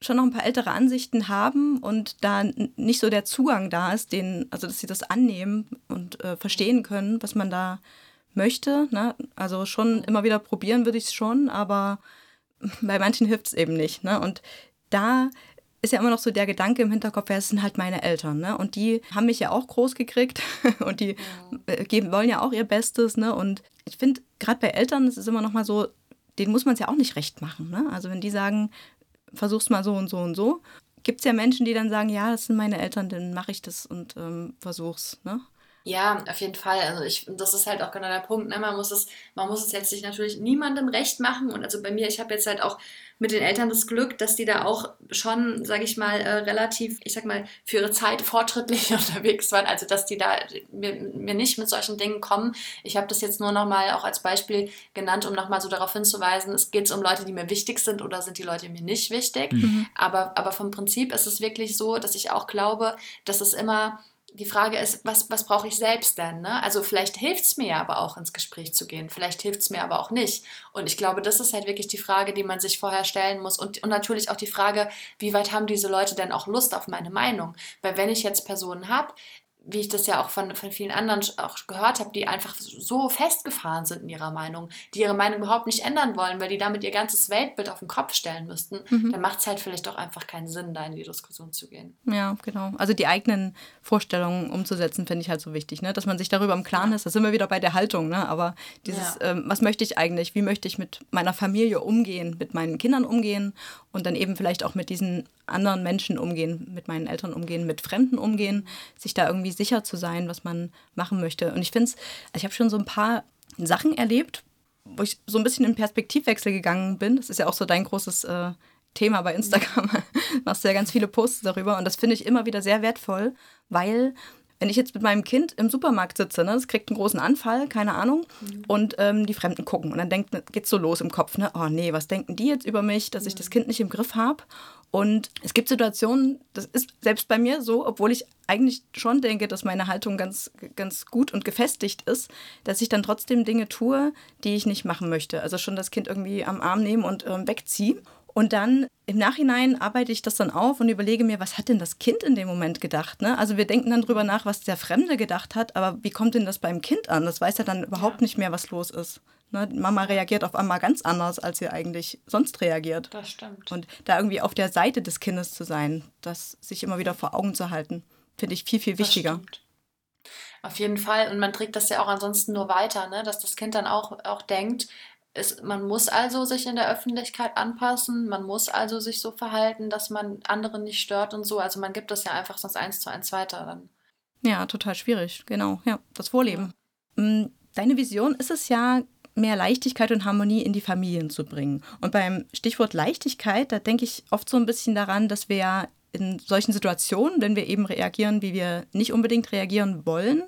S4: schon noch ein paar ältere Ansichten haben und da nicht so der Zugang da ist, den, also dass sie das annehmen und äh, verstehen können, was man da möchte. Ne? Also schon immer wieder probieren würde ich es schon, aber bei manchen hilft es eben nicht. Ne? Und da ist ja immer noch so der Gedanke im Hinterkopf, ja, es sind halt meine Eltern, ne? Und die haben mich ja auch groß gekriegt und die ja. geben, wollen ja auch ihr Bestes, ne? Und ich finde, gerade bei Eltern ist es immer noch mal so, denen muss man es ja auch nicht recht machen, ne? Also wenn die sagen, versuch's mal so und so und so, gibt es ja Menschen, die dann sagen, ja, das sind meine Eltern, dann mache ich das und ähm, versuch's, ne?
S3: Ja, auf jeden Fall. Also ich, das ist halt auch genau der Punkt. Ne? Man muss es, man muss es letztlich natürlich niemandem recht machen. Und also bei mir, ich habe jetzt halt auch mit den Eltern das Glück, dass die da auch schon, sage ich mal, äh, relativ, ich sag mal, für ihre Zeit fortschrittlich unterwegs waren. Also dass die da mir, mir nicht mit solchen Dingen kommen. Ich habe das jetzt nur nochmal auch als Beispiel genannt, um nochmal so darauf hinzuweisen, es geht um Leute, die mir wichtig sind oder sind die Leute mir nicht wichtig. Mhm. Aber, aber vom Prinzip ist es wirklich so, dass ich auch glaube, dass es immer die Frage ist, was, was brauche ich selbst denn? Ne? Also vielleicht hilft es mir aber auch ins Gespräch zu gehen, vielleicht hilft es mir aber auch nicht. Und ich glaube, das ist halt wirklich die Frage, die man sich vorher stellen muss. Und, und natürlich auch die Frage, wie weit haben diese Leute denn auch Lust auf meine Meinung? Weil wenn ich jetzt Personen habe, wie ich das ja auch von, von vielen anderen auch gehört habe, die einfach so festgefahren sind in ihrer Meinung, die ihre Meinung überhaupt nicht ändern wollen, weil die damit ihr ganzes Weltbild auf den Kopf stellen müssten, mhm. dann macht es halt vielleicht auch einfach keinen Sinn, da in die Diskussion zu gehen.
S4: Ja, genau. Also die eigenen Vorstellungen umzusetzen, finde ich halt so wichtig, ne? dass man sich darüber im Klaren ist. Da sind wir wieder bei der Haltung, ne? aber dieses, ja. ähm, was möchte ich eigentlich, wie möchte ich mit meiner Familie umgehen, mit meinen Kindern umgehen und dann eben vielleicht auch mit diesen anderen Menschen umgehen, mit meinen Eltern umgehen, mit Fremden umgehen, sich da irgendwie sicher zu sein, was man machen möchte. Und ich finde es, ich habe schon so ein paar Sachen erlebt, wo ich so ein bisschen in Perspektivwechsel gegangen bin. Das ist ja auch so dein großes äh, Thema bei Instagram. machst du ja ganz viele Posts darüber und das finde ich immer wieder sehr wertvoll, weil wenn ich jetzt mit meinem Kind im Supermarkt sitze, ne, das kriegt einen großen Anfall, keine Ahnung, mhm. und ähm, die Fremden gucken und dann denkt, geht's so los im Kopf, ne, oh nee, was denken die jetzt über mich, dass ich das Kind nicht im Griff habe? Und es gibt Situationen, das ist selbst bei mir so, obwohl ich eigentlich schon denke, dass meine Haltung ganz, ganz gut und gefestigt ist, dass ich dann trotzdem Dinge tue, die ich nicht machen möchte. Also schon das Kind irgendwie am Arm nehmen und ähm, wegziehen. Und dann im Nachhinein arbeite ich das dann auf und überlege mir, was hat denn das Kind in dem Moment gedacht? Ne? Also wir denken dann drüber nach, was der Fremde gedacht hat, aber wie kommt denn das beim Kind an? Das weiß ja dann überhaupt ja. nicht mehr, was los ist. Ne? Mama reagiert auf einmal ganz anders, als sie eigentlich sonst reagiert.
S3: Das stimmt.
S4: Und da irgendwie auf der Seite des Kindes zu sein, das sich immer wieder vor Augen zu halten, finde ich viel, viel wichtiger.
S3: Auf jeden Fall. Und man trägt das ja auch ansonsten nur weiter, ne? dass das Kind dann auch, auch denkt, es, man muss also sich in der Öffentlichkeit anpassen, man muss also sich so verhalten, dass man andere nicht stört und so. Also man gibt das ja einfach sonst eins zu eins weiter dann.
S4: Ja, total schwierig, genau. Ja, das Vorleben. Ja. Mm, deine Vision ist es ja, mehr Leichtigkeit und Harmonie in die Familien zu bringen. Und beim Stichwort Leichtigkeit, da denke ich oft so ein bisschen daran, dass wir ja in solchen Situationen, wenn wir eben reagieren, wie wir nicht unbedingt reagieren wollen,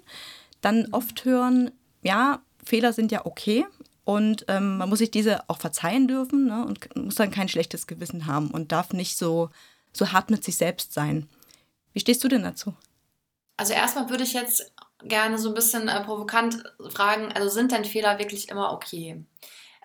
S4: dann oft hören, ja, Fehler sind ja okay und ähm, man muss sich diese auch verzeihen dürfen ne, und muss dann kein schlechtes Gewissen haben und darf nicht so, so hart mit sich selbst sein. Wie stehst du denn dazu?
S3: Also erstmal würde ich jetzt gerne so ein bisschen äh, provokant fragen, also sind denn Fehler wirklich immer okay?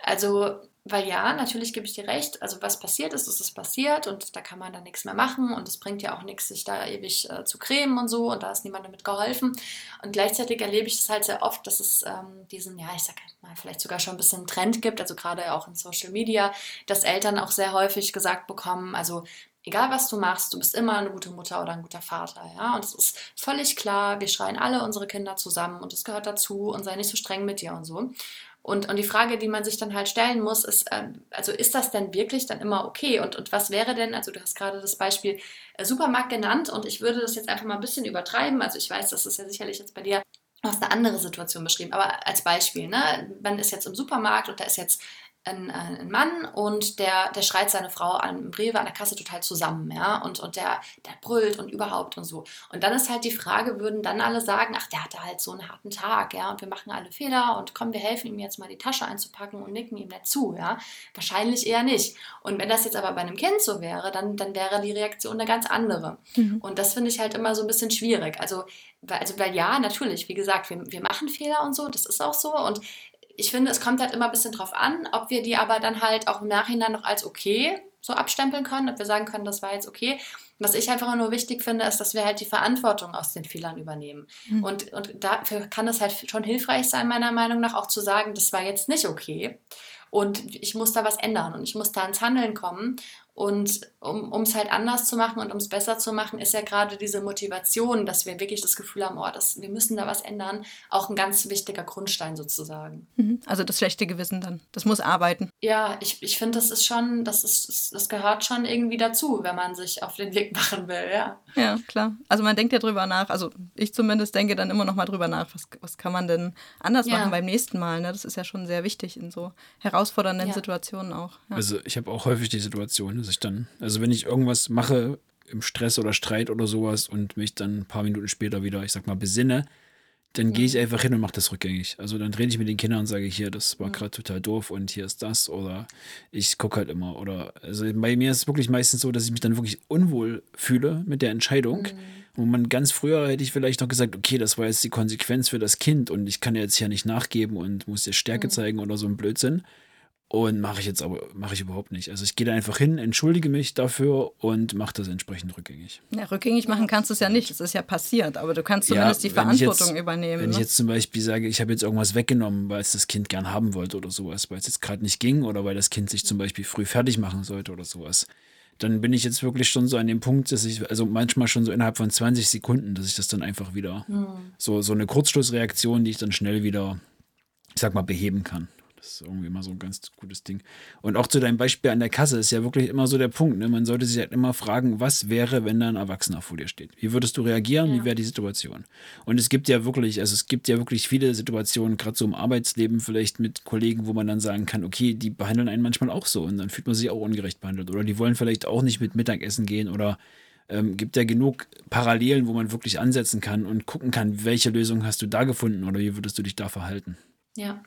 S3: Also, weil ja, natürlich gebe ich dir recht, also was passiert ist, ist es passiert und da kann man dann nichts mehr machen und es bringt ja auch nichts, sich da ewig äh, zu cremen und so und da ist niemand damit geholfen. Und gleichzeitig erlebe ich es halt sehr oft, dass es ähm, diesen, ja, ich sag mal, vielleicht sogar schon ein bisschen Trend gibt, also gerade auch in Social Media, dass Eltern auch sehr häufig gesagt bekommen, also egal was du machst, du bist immer eine gute Mutter oder ein guter Vater, ja. Und es ist völlig klar, wir schreien alle unsere Kinder zusammen und es gehört dazu und sei nicht so streng mit dir und so. Und, und die Frage, die man sich dann halt stellen muss, ist, äh, also ist das denn wirklich dann immer okay? Und, und was wäre denn, also du hast gerade das Beispiel äh, Supermarkt genannt und ich würde das jetzt einfach mal ein bisschen übertreiben. Also ich weiß, das ist ja sicherlich jetzt bei dir Du hast eine andere Situation beschrieben, aber als Beispiel, ne? man ist jetzt im Supermarkt und da ist jetzt ein, ein, Mann und der, der schreit seine Frau an Rewe an der Kasse total zusammen, ja, und, und der, der brüllt und überhaupt und so. Und dann ist halt die Frage, würden dann alle sagen, ach, der hatte halt so einen harten Tag, ja, und wir machen alle Fehler und komm, wir helfen ihm jetzt mal die Tasche einzupacken und nicken ihm dazu, ja. Wahrscheinlich eher nicht. Und wenn das jetzt aber bei einem Kind so wäre, dann, dann wäre die Reaktion eine ganz andere. Mhm. Und das finde ich halt immer so ein bisschen schwierig. Also, weil, also, weil ja, natürlich, wie gesagt, wir, wir machen Fehler und so, das ist auch so. Und ich finde, es kommt halt immer ein bisschen drauf an, ob wir die aber dann halt auch im Nachhinein noch als okay so abstempeln können, ob wir sagen können, das war jetzt okay. Was ich einfach nur wichtig finde, ist, dass wir halt die Verantwortung aus den Fehlern übernehmen. Mhm. Und, und dafür kann es halt schon hilfreich sein, meiner Meinung nach, auch zu sagen, das war jetzt nicht okay. Und ich muss da was ändern und ich muss da ins Handeln kommen. Und um es halt anders zu machen und um es besser zu machen, ist ja gerade diese Motivation, dass wir wirklich das Gefühl haben, oh, das, wir müssen da was ändern, auch ein ganz wichtiger Grundstein sozusagen.
S4: Mhm. Also das schlechte Gewissen dann, das muss arbeiten.
S3: Ja, ich, ich finde, das ist schon, das, ist, das gehört schon irgendwie dazu, wenn man sich auf den Weg machen will, ja.
S4: Ja, klar. Also man denkt ja drüber nach, also ich zumindest denke dann immer noch mal drüber nach, was, was kann man denn anders ja. machen beim nächsten Mal. Ne? Das ist ja schon sehr wichtig in so herausfordernden ja. Situationen auch.
S2: Ja. Also ich habe auch häufig die Situation, dass ich dann, also wenn ich irgendwas mache im Stress oder Streit oder sowas und mich dann ein paar Minuten später wieder, ich sag mal, besinne, dann gehe ich einfach hin und mache das rückgängig. Also dann rede ich mit den Kindern und sage hier, das war gerade total doof und hier ist das oder ich gucke halt immer oder also bei mir ist es wirklich meistens so, dass ich mich dann wirklich unwohl fühle mit der Entscheidung. Mhm. Wo man ganz früher hätte ich vielleicht noch gesagt, okay, das war jetzt die Konsequenz für das Kind und ich kann jetzt hier nicht nachgeben und muss jetzt Stärke mhm. zeigen oder so ein Blödsinn. Und mache ich jetzt aber, mache ich überhaupt nicht. Also ich gehe da einfach hin, entschuldige mich dafür und mache das entsprechend rückgängig.
S4: Ja, rückgängig machen kannst du es ja nicht. Es ist ja passiert, aber du kannst zumindest ja, die Verantwortung
S2: jetzt,
S4: übernehmen.
S2: Wenn
S4: ne?
S2: ich jetzt zum Beispiel sage, ich habe jetzt irgendwas weggenommen, weil es das Kind gern haben wollte oder sowas, weil es jetzt gerade nicht ging oder weil das Kind sich zum Beispiel früh fertig machen sollte oder sowas, dann bin ich jetzt wirklich schon so an dem Punkt, dass ich, also manchmal schon so innerhalb von 20 Sekunden, dass ich das dann einfach wieder, mhm. so, so eine Kurzschlussreaktion, die ich dann schnell wieder, ich sag mal, beheben kann. Das ist irgendwie immer so ein ganz gutes Ding. Und auch zu deinem Beispiel an der Kasse ist ja wirklich immer so der Punkt. Ne? Man sollte sich halt immer fragen, was wäre, wenn da ein Erwachsener vor dir steht? Wie würdest du reagieren? Ja. Wie wäre die Situation? Und es gibt ja wirklich, also es gibt ja wirklich viele Situationen, gerade so im Arbeitsleben, vielleicht mit Kollegen, wo man dann sagen kann, okay, die behandeln einen manchmal auch so und dann fühlt man sich auch ungerecht behandelt. Oder die wollen vielleicht auch nicht mit Mittagessen gehen oder ähm, gibt ja genug Parallelen, wo man wirklich ansetzen kann und gucken kann, welche Lösung hast du da gefunden oder wie würdest du dich da verhalten.
S3: Ja,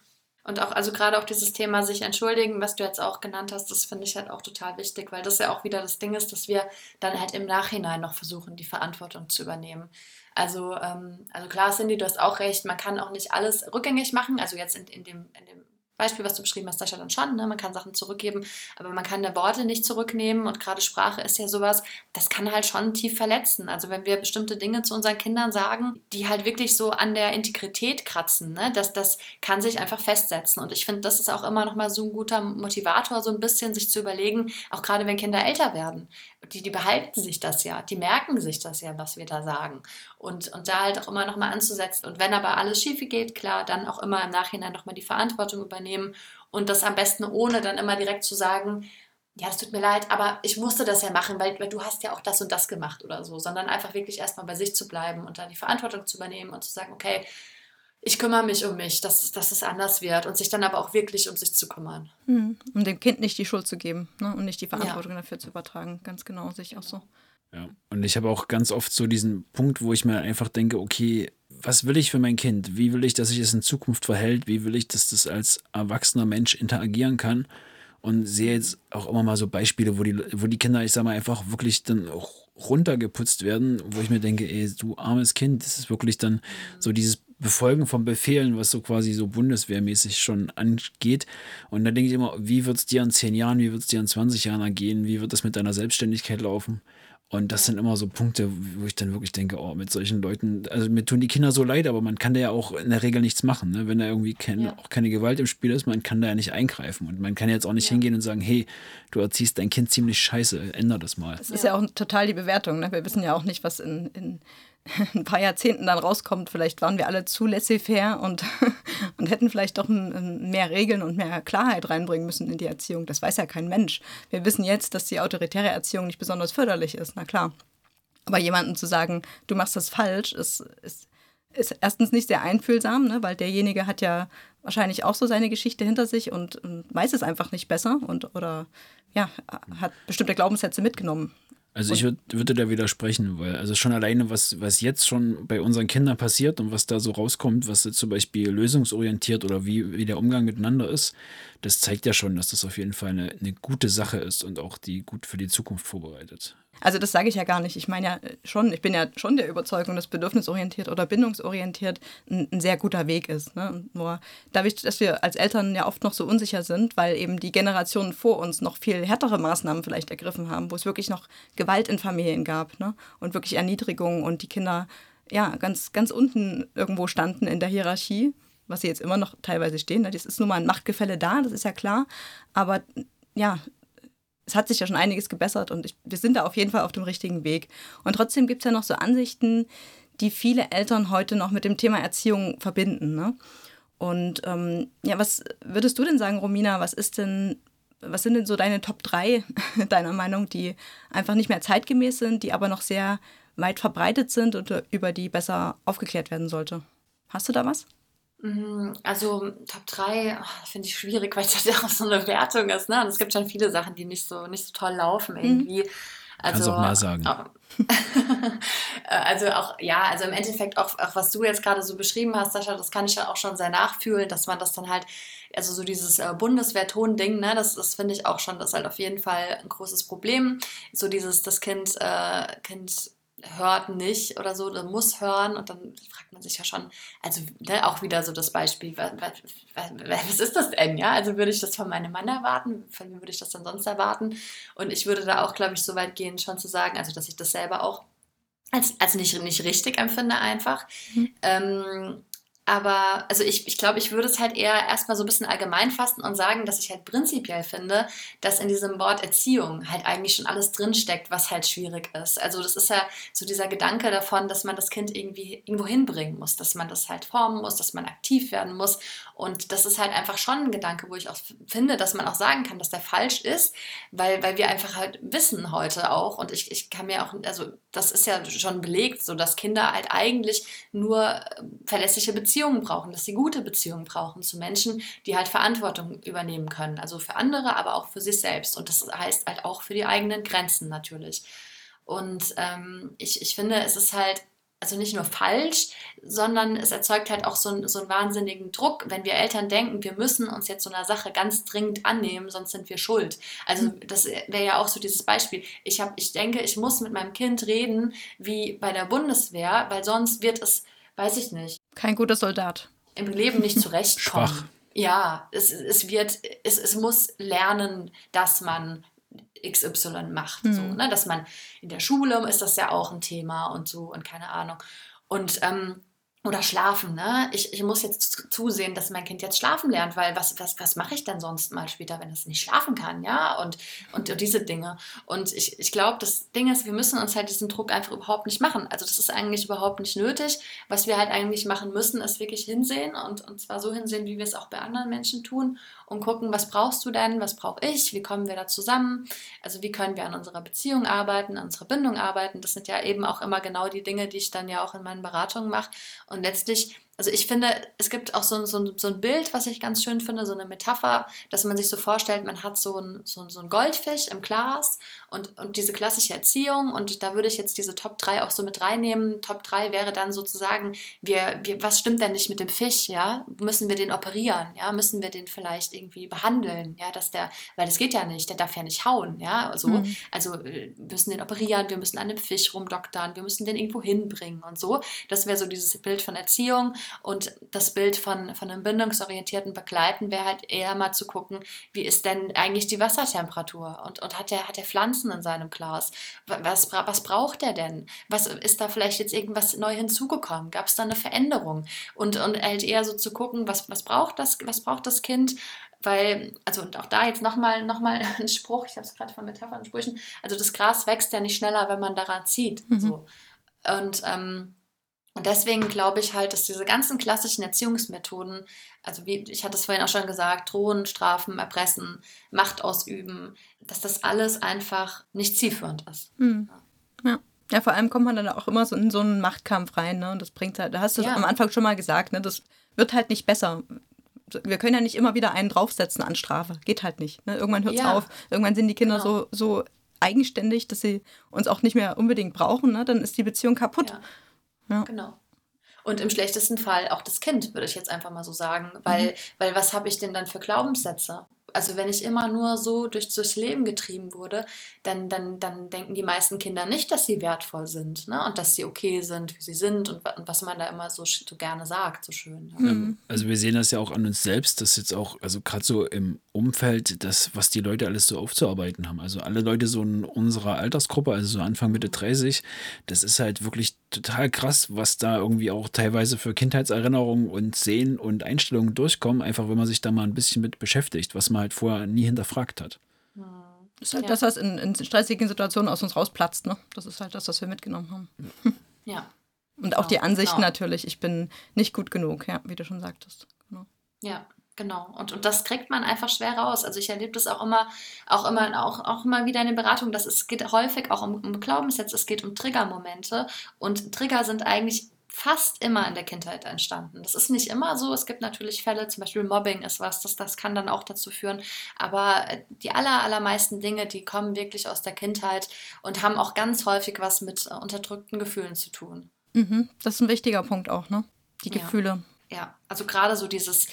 S3: und auch, also gerade auch dieses Thema sich entschuldigen, was du jetzt auch genannt hast, das finde ich halt auch total wichtig, weil das ja auch wieder das Ding ist, dass wir dann halt im Nachhinein noch versuchen, die Verantwortung zu übernehmen. Also, ähm, also klar, Cindy, du hast auch recht, man kann auch nicht alles rückgängig machen. Also jetzt in, in, dem, in dem Beispiel, was du beschrieben hast, Sascha, dann schon. Ne? Man kann Sachen zurückgeben, aber man kann Worte nicht zurücknehmen. Und gerade Sprache ist ja sowas, das kann halt schon tief verletzen. Also wenn wir bestimmte Dinge zu unseren Kindern sagen, die halt wirklich so an der Integrität kratzen, ne? das, das kann sich einfach festsetzen. Und ich finde, das ist auch immer noch mal so ein guter Motivator, so ein bisschen sich zu überlegen, auch gerade wenn Kinder älter werden. Die, die behalten sich das ja, die merken sich das ja, was wir da sagen. Und, und da halt auch immer noch mal anzusetzen. Und wenn aber alles schief geht, klar, dann auch immer im Nachhinein noch mal die Verantwortung übernehmen übernehmen und das am besten ohne dann immer direkt zu sagen, ja, es tut mir leid, aber ich musste das ja machen, weil, weil, du hast ja auch das und das gemacht oder so, sondern einfach wirklich erstmal bei sich zu bleiben und dann die Verantwortung zu übernehmen und zu sagen, okay, ich kümmere mich um mich, dass, dass es anders wird und sich dann aber auch wirklich um sich zu kümmern.
S4: Mhm. Um dem Kind nicht die Schuld zu geben ne? und nicht die Verantwortung ja. dafür zu übertragen. Ganz genau, sehe ich auch so.
S2: Ja, und ich habe auch ganz oft so diesen Punkt, wo ich mir einfach denke, okay, was will ich für mein Kind? Wie will ich, dass sich es in Zukunft verhält? Wie will ich, dass das als erwachsener Mensch interagieren kann? Und sehe jetzt auch immer mal so Beispiele, wo die, wo die Kinder, ich sag mal, einfach wirklich dann runtergeputzt werden, wo ich mir denke, ey, du armes Kind, das ist wirklich dann so dieses Befolgen von Befehlen, was so quasi so bundeswehrmäßig schon angeht. Und da denke ich immer, wie wird es dir in zehn Jahren, wie wird es dir in 20 Jahren ergehen, wie wird das mit deiner Selbstständigkeit laufen? Und das sind immer so Punkte, wo ich dann wirklich denke, oh, mit solchen Leuten, also mir tun die Kinder so leid, aber man kann da ja auch in der Regel nichts machen. Ne? Wenn da irgendwie kein, ja. auch keine Gewalt im Spiel ist, man kann da ja nicht eingreifen. Und man kann jetzt auch nicht ja. hingehen und sagen, hey, du erziehst dein Kind ziemlich scheiße, änder das mal.
S4: Das ist ja auch total die Bewertung. Ne? Wir wissen ja auch nicht, was in, in ein paar Jahrzehnten dann rauskommt, vielleicht waren wir alle zu laissez-faire und, und hätten vielleicht doch mehr Regeln und mehr Klarheit reinbringen müssen in die Erziehung. Das weiß ja kein Mensch. Wir wissen jetzt, dass die autoritäre Erziehung nicht besonders förderlich ist, na klar. Aber jemandem zu sagen, du machst das falsch, ist, ist, ist erstens nicht sehr einfühlsam, ne? weil derjenige hat ja wahrscheinlich auch so seine Geschichte hinter sich und, und weiß es einfach nicht besser und oder ja, hat bestimmte Glaubenssätze mitgenommen.
S2: Also ich würd, würde da widersprechen, weil also schon alleine, was, was jetzt schon bei unseren Kindern passiert und was da so rauskommt, was zum Beispiel lösungsorientiert oder wie, wie der Umgang miteinander ist, das zeigt ja schon, dass das auf jeden Fall eine, eine gute Sache ist und auch die gut für die Zukunft vorbereitet.
S4: Also das sage ich ja gar nicht. Ich meine ja schon, ich bin ja schon der Überzeugung, dass bedürfnisorientiert oder bindungsorientiert ein, ein sehr guter Weg ist. Ne? Nur dadurch, dass wir als Eltern ja oft noch so unsicher sind, weil eben die Generationen vor uns noch viel härtere Maßnahmen vielleicht ergriffen haben, wo es wirklich noch Gewalt in Familien gab ne? und wirklich Erniedrigung und die Kinder ja ganz, ganz unten irgendwo standen in der Hierarchie, was sie jetzt immer noch teilweise stehen. Ne? Das ist nun mal ein Machtgefälle da, das ist ja klar. Aber ja, es hat sich ja schon einiges gebessert und ich, wir sind da auf jeden Fall auf dem richtigen Weg. Und trotzdem gibt es ja noch so Ansichten, die viele Eltern heute noch mit dem Thema Erziehung verbinden. Ne? Und ähm, ja, was würdest du denn sagen, Romina, was ist denn, was sind denn so deine Top 3 deiner Meinung, die einfach nicht mehr zeitgemäß sind, die aber noch sehr weit verbreitet sind und über die besser aufgeklärt werden sollte? Hast du da was?
S3: Mhm, also Top 3 finde ich schwierig, weil das ja auch so eine Wertung ist. Ne? Und es gibt schon viele Sachen, die nicht so, nicht so toll laufen mhm. irgendwie. Mhm.
S2: Also, Kannst auch mehr sagen.
S3: also auch, ja, also im Endeffekt auch, auch was du jetzt gerade so beschrieben hast, Sascha, das kann ich ja auch schon sehr nachfühlen, dass man das dann halt, also so dieses äh, Bundeswehrton-Ding, ne, das, das finde ich auch schon, das ist halt auf jeden Fall ein großes Problem. So dieses, das Kind, äh, Kind hört nicht oder so, oder muss hören und dann fragt man sich ja schon, also ne, auch wieder so das Beispiel, was, was, was, ist das denn, ja? Also würde ich das von meinem Mann erwarten, von wem würde ich das dann sonst erwarten? Und ich würde da auch, glaube ich, so weit gehen, schon zu sagen, also dass ich das selber auch als, als nicht, nicht richtig empfinde einfach. Mhm. Ähm, aber also ich, ich glaube, ich würde es halt eher erstmal so ein bisschen allgemein fassen und sagen, dass ich halt prinzipiell finde, dass in diesem Wort Erziehung halt eigentlich schon alles drinsteckt, was halt schwierig ist. Also das ist ja so dieser Gedanke davon, dass man das Kind irgendwie irgendwo hinbringen muss, dass man das halt formen muss, dass man aktiv werden muss. Und das ist halt einfach schon ein Gedanke, wo ich auch finde, dass man auch sagen kann, dass der falsch ist, weil, weil wir einfach halt wissen heute auch, und ich, ich kann mir auch, also das ist ja schon belegt, so dass Kinder halt eigentlich nur verlässliche Beziehungen Beziehungen brauchen, dass sie gute Beziehungen brauchen zu Menschen, die halt Verantwortung übernehmen können. Also für andere, aber auch für sich selbst. Und das heißt halt auch für die eigenen Grenzen natürlich. Und ähm, ich, ich finde, es ist halt also nicht nur falsch, sondern es erzeugt halt auch so, ein, so einen wahnsinnigen Druck, wenn wir Eltern denken, wir müssen uns jetzt so einer Sache ganz dringend annehmen, sonst sind wir schuld. Also hm. das wäre ja auch so dieses Beispiel. Ich, hab, ich denke, ich muss mit meinem Kind reden wie bei der Bundeswehr, weil sonst wird es weiß ich nicht.
S4: Kein guter Soldat.
S3: Im Leben nicht zurechtkommen. Schwach. Ja, es, es wird, es, es muss lernen, dass man XY macht. Mhm. So, ne? Dass man in der Schule ist das ja auch ein Thema und so und keine Ahnung. Und ähm, oder schlafen, ne? Ich, ich muss jetzt zusehen, dass mein Kind jetzt schlafen lernt, weil was, was, was mache ich denn sonst mal später, wenn es nicht schlafen kann, ja? Und, und, und diese Dinge. Und ich, ich glaube, das Ding ist, wir müssen uns halt diesen Druck einfach überhaupt nicht machen. Also das ist eigentlich überhaupt nicht nötig. Was wir halt eigentlich machen müssen, ist wirklich hinsehen und, und zwar so hinsehen, wie wir es auch bei anderen Menschen tun und gucken, was brauchst du denn, was brauche ich, wie kommen wir da zusammen, also wie können wir an unserer Beziehung arbeiten, an unserer Bindung arbeiten. Das sind ja eben auch immer genau die Dinge, die ich dann ja auch in meinen Beratungen mache. Und letztlich also ich finde, es gibt auch so, so, so ein Bild, was ich ganz schön finde, so eine Metapher, dass man sich so vorstellt, man hat so ein, so, so ein Goldfisch im Glas und, und diese klassische Erziehung und da würde ich jetzt diese Top 3 auch so mit reinnehmen. Top 3 wäre dann sozusagen, wir, wir, was stimmt denn nicht mit dem Fisch, ja? Müssen wir den operieren, ja? Müssen wir den vielleicht irgendwie behandeln, ja? Dass der, weil das geht ja nicht, der darf ja nicht hauen, ja? So. Mhm. Also wir müssen den operieren, wir müssen an dem Fisch rumdoktern, wir müssen den irgendwo hinbringen und so. Das wäre so dieses Bild von Erziehung und das Bild von, von einem bindungsorientierten Begleiten wäre halt eher mal zu gucken, wie ist denn eigentlich die Wassertemperatur und, und hat, der, hat der Pflanzen in seinem Glas? Was, was braucht er denn? Was ist da vielleicht jetzt irgendwas neu hinzugekommen? Gab es da eine Veränderung? Und, und halt eher so zu gucken, was, was, braucht, das, was braucht das Kind? weil, also und auch da jetzt nochmal noch mal ein Spruch, ich habe es gerade von Metaphern und Sprüchen, also das Gras wächst ja nicht schneller, wenn man daran zieht. Mhm. So. Und ähm, und deswegen glaube ich halt, dass diese ganzen klassischen Erziehungsmethoden, also wie ich hatte es vorhin auch schon gesagt, drohen, strafen, erpressen, Macht ausüben, dass das alles einfach nicht zielführend ist.
S4: Mhm. Ja. Ja, vor allem kommt man dann auch immer so in so einen Machtkampf rein, ne? Und das bringt halt, da hast du ja. am Anfang schon mal gesagt, ne? Das wird halt nicht besser. Wir können ja nicht immer wieder einen draufsetzen an Strafe. Geht halt nicht. Ne? Irgendwann hört es ja. auf. Irgendwann sind die Kinder genau. so, so eigenständig, dass sie uns auch nicht mehr unbedingt brauchen. Ne? Dann ist die Beziehung kaputt.
S3: Ja. Ja. Genau. Und im schlechtesten Fall auch das Kind, würde ich jetzt einfach mal so sagen. Weil, mhm. weil was habe ich denn dann für Glaubenssätze? also wenn ich immer nur so durch, durchs Leben getrieben wurde, dann, dann, dann denken die meisten Kinder nicht, dass sie wertvoll sind ne? und dass sie okay sind, wie sie sind und, und was man da immer so, so gerne sagt, so schön.
S2: Mhm. Also wir sehen das ja auch an uns selbst, dass jetzt auch, also gerade so im Umfeld, das, was die Leute alles so aufzuarbeiten haben. Also alle Leute so in unserer Altersgruppe, also so Anfang Mitte 30, das ist halt wirklich total krass, was da irgendwie auch teilweise für Kindheitserinnerungen und Sehen und Einstellungen durchkommen, einfach wenn man sich da mal ein bisschen mit beschäftigt, was man halt vorher nie hinterfragt hat.
S4: Das ist halt ja. das, was in, in, stressigen Situationen aus uns rausplatzt. Ne? Das ist halt das, was wir mitgenommen haben.
S3: Ja.
S4: Und auch die Ansicht genau. natürlich, ich bin nicht gut genug, ja, wie du schon sagtest. Genau.
S3: Ja, genau. Und, und das kriegt man einfach schwer raus. Also ich erlebe das auch immer, auch immer, auch, auch immer wieder in den Beratungen, dass es geht häufig auch um, um Glaubenssätze, es geht um Triggermomente. Und Trigger sind eigentlich fast immer in der Kindheit entstanden. Das ist nicht immer so. Es gibt natürlich Fälle, zum Beispiel Mobbing ist was, das, das kann dann auch dazu führen. Aber äh, die aller, allermeisten Dinge, die kommen wirklich aus der Kindheit und haben auch ganz häufig was mit äh, unterdrückten Gefühlen zu tun.
S4: Mhm. Das ist ein wichtiger Punkt auch, ne? Die Gefühle.
S3: Ja, ja. also gerade so dieses,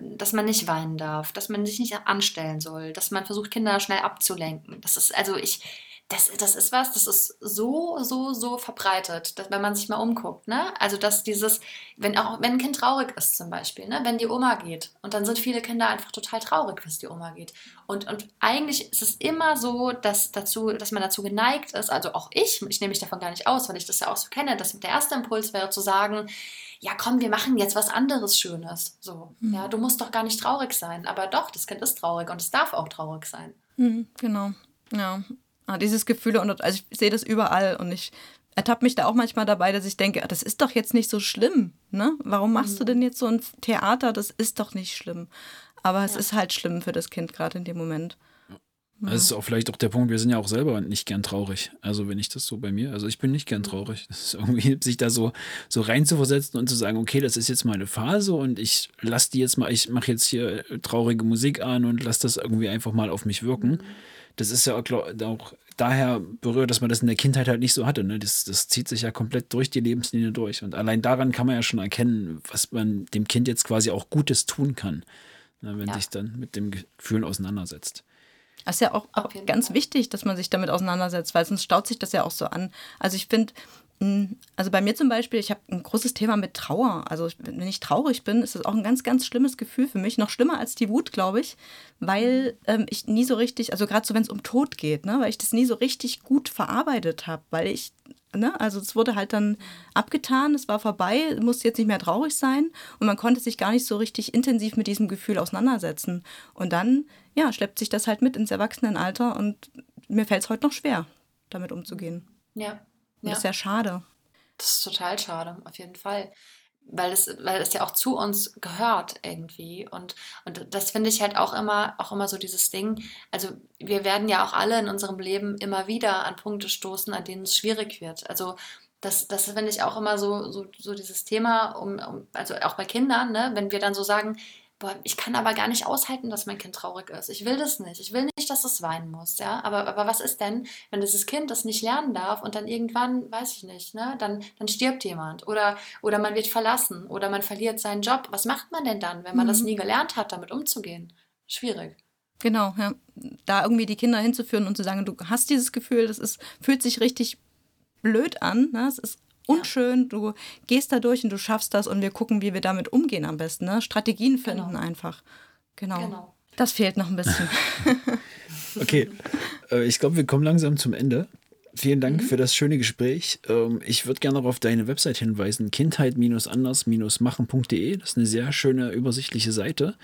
S3: dass man nicht weinen darf, dass man sich nicht anstellen soll, dass man versucht, Kinder schnell abzulenken. Das ist, also ich, das, das ist was, das ist so, so, so verbreitet, dass, wenn man sich mal umguckt. Ne? Also, dass dieses, wenn auch wenn ein Kind traurig ist zum Beispiel, ne? wenn die Oma geht und dann sind viele Kinder einfach total traurig, bis die Oma geht. Und, und eigentlich ist es immer so, dass, dazu, dass man dazu geneigt ist, also auch ich, ich nehme mich davon gar nicht aus, weil ich das ja auch so kenne, dass der erste Impuls wäre zu sagen, ja komm, wir machen jetzt was anderes Schönes. So, mhm. ja, du musst doch gar nicht traurig sein. Aber doch, das Kind ist traurig und es darf auch traurig sein.
S4: Mhm, genau. Ja, Ah, dieses Gefühl, und also ich sehe das überall und ich ertappe mich da auch manchmal dabei, dass ich denke, ah, das ist doch jetzt nicht so schlimm. Ne? Warum machst mhm. du denn jetzt so ein Theater? Das ist doch nicht schlimm. Aber es ja. ist halt schlimm für das Kind gerade in dem Moment.
S2: Ja. Das ist auch vielleicht auch der Punkt, wir sind ja auch selber nicht gern traurig. Also wenn ich das so bei mir, also ich bin nicht gern mhm. traurig. Das ist irgendwie, sich da so, so reinzuversetzen und zu sagen, okay, das ist jetzt mal eine Phase und ich lasse die jetzt mal, ich mache jetzt hier traurige Musik an und lasse das irgendwie einfach mal auf mich wirken. Mhm das ist ja auch, auch daher berührt, dass man das in der Kindheit halt nicht so hatte. Ne? Das, das zieht sich ja komplett durch die Lebenslinie durch. Und allein daran kann man ja schon erkennen, was man dem Kind jetzt quasi auch Gutes tun kann, ne? wenn ja. sich dann mit dem Gefühl auseinandersetzt.
S4: Das ist ja auch, auch ganz wichtig, dass man sich damit auseinandersetzt, weil sonst staut sich das ja auch so an. Also ich finde, also bei mir zum Beispiel, ich habe ein großes Thema mit Trauer. Also wenn ich traurig bin, ist das auch ein ganz, ganz schlimmes Gefühl für mich. Noch schlimmer als die Wut, glaube ich, weil ähm, ich nie so richtig, also gerade so, wenn es um Tod geht, ne, weil ich das nie so richtig gut verarbeitet habe, weil ich, ne, also es wurde halt dann abgetan, es war vorbei, musste jetzt nicht mehr traurig sein und man konnte sich gar nicht so richtig intensiv mit diesem Gefühl auseinandersetzen. Und dann, ja, schleppt sich das halt mit ins Erwachsenenalter und mir fällt es heute noch schwer, damit umzugehen.
S3: Ja.
S4: Ja. Das ist ja schade.
S3: Das ist total schade, auf jeden Fall. Weil es, weil es ja auch zu uns gehört irgendwie. Und, und das finde ich halt auch immer, auch immer so dieses Ding. Also wir werden ja auch alle in unserem Leben immer wieder an Punkte stoßen, an denen es schwierig wird. Also das, das finde ich auch immer so, so, so dieses Thema, um, um, also auch bei Kindern, ne, wenn wir dann so sagen, boah, ich kann aber gar nicht aushalten, dass mein Kind traurig ist. Ich will das nicht. Ich will nicht, dass es weinen muss. Ja? Aber, aber was ist denn, wenn dieses Kind das nicht lernen darf und dann irgendwann, weiß ich nicht, ne, dann, dann stirbt jemand oder, oder man wird verlassen oder man verliert seinen Job. Was macht man denn dann, wenn man mhm. das nie gelernt hat, damit umzugehen? Schwierig.
S4: Genau, ja. Da irgendwie die Kinder hinzuführen und zu sagen, du hast dieses Gefühl, das ist, fühlt sich richtig blöd an. Ne? Es ist unschön, du gehst da durch und du schaffst das und wir gucken, wie wir damit umgehen am besten. Ne? Strategien finden genau. einfach. Genau. genau. Das fehlt noch ein bisschen.
S2: okay, äh, ich glaube, wir kommen langsam zum Ende. Vielen Dank mhm. für das schöne Gespräch. Ähm, ich würde gerne noch auf deine Website hinweisen: kindheit-anders-machen.de. Das ist eine sehr schöne, übersichtliche Seite.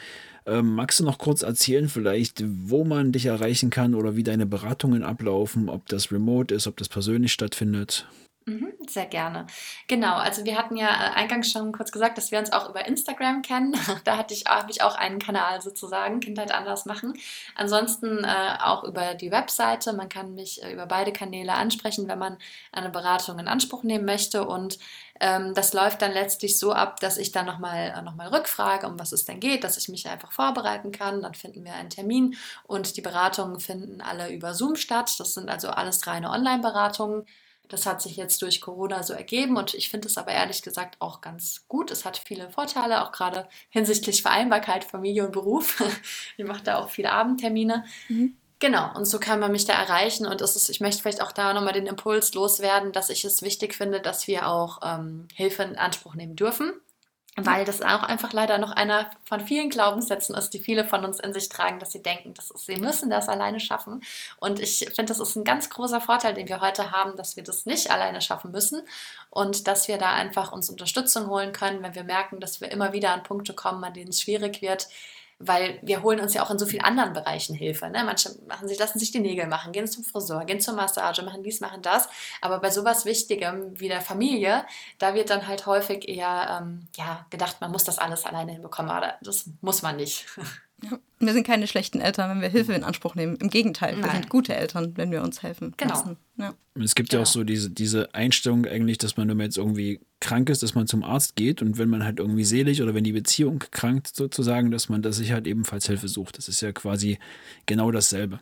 S2: Ähm, magst du noch kurz erzählen, vielleicht, wo man dich erreichen kann oder wie deine Beratungen ablaufen, ob das remote ist, ob das persönlich stattfindet?
S3: Mhm, sehr gerne. Genau, also wir hatten ja äh, eingangs schon kurz gesagt, dass wir uns auch über Instagram kennen. Da hatte ich, habe ich auch einen Kanal sozusagen, Kindheit anders machen. Ansonsten äh, auch über die Webseite. Man kann mich äh, über beide Kanäle ansprechen, wenn man eine Beratung in Anspruch nehmen möchte. Und ähm, das läuft dann letztlich so ab, dass ich dann nochmal äh, noch mal rückfrage, um was es denn geht, dass ich mich einfach vorbereiten kann. Dann finden wir einen Termin und die Beratungen finden alle über Zoom statt. Das sind also alles reine Online-Beratungen. Das hat sich jetzt durch Corona so ergeben und ich finde es aber ehrlich gesagt auch ganz gut. Es hat viele Vorteile, auch gerade hinsichtlich Vereinbarkeit, Familie und Beruf. ich mache da auch viele Abendtermine. Mhm. Genau, und so kann man mich da erreichen. Und ist, ich möchte vielleicht auch da nochmal den Impuls loswerden, dass ich es wichtig finde, dass wir auch ähm, Hilfe in Anspruch nehmen dürfen weil das auch einfach leider noch einer von vielen Glaubenssätzen ist, die viele von uns in sich tragen, dass sie denken, das sie müssen das alleine schaffen. Und ich finde, das ist ein ganz großer Vorteil, den wir heute haben, dass wir das nicht alleine schaffen müssen und dass wir da einfach uns Unterstützung holen können, wenn wir merken, dass wir immer wieder an Punkte kommen, an denen es schwierig wird, weil wir holen uns ja auch in so vielen anderen Bereichen Hilfe. Ne? Manche machen sich, lassen sich die Nägel machen, gehen zum Friseur, gehen zur Massage, machen dies, machen das. Aber bei sowas Wichtigem wie der Familie, da wird dann halt häufig eher ähm, ja, gedacht, man muss das alles alleine hinbekommen. Aber das muss man nicht.
S4: Ja. Wir sind keine schlechten Eltern, wenn wir Hilfe in Anspruch nehmen. Im Gegenteil, wir sind gute Eltern, wenn wir uns helfen.
S3: Genau.
S2: Ja. Es gibt genau. ja auch so diese, diese Einstellung eigentlich, dass man, wenn man jetzt irgendwie krank ist, dass man zum Arzt geht und wenn man halt irgendwie selig oder wenn die Beziehung krankt sozusagen, dass man da sich halt ebenfalls Hilfe sucht. Das ist ja quasi genau dasselbe.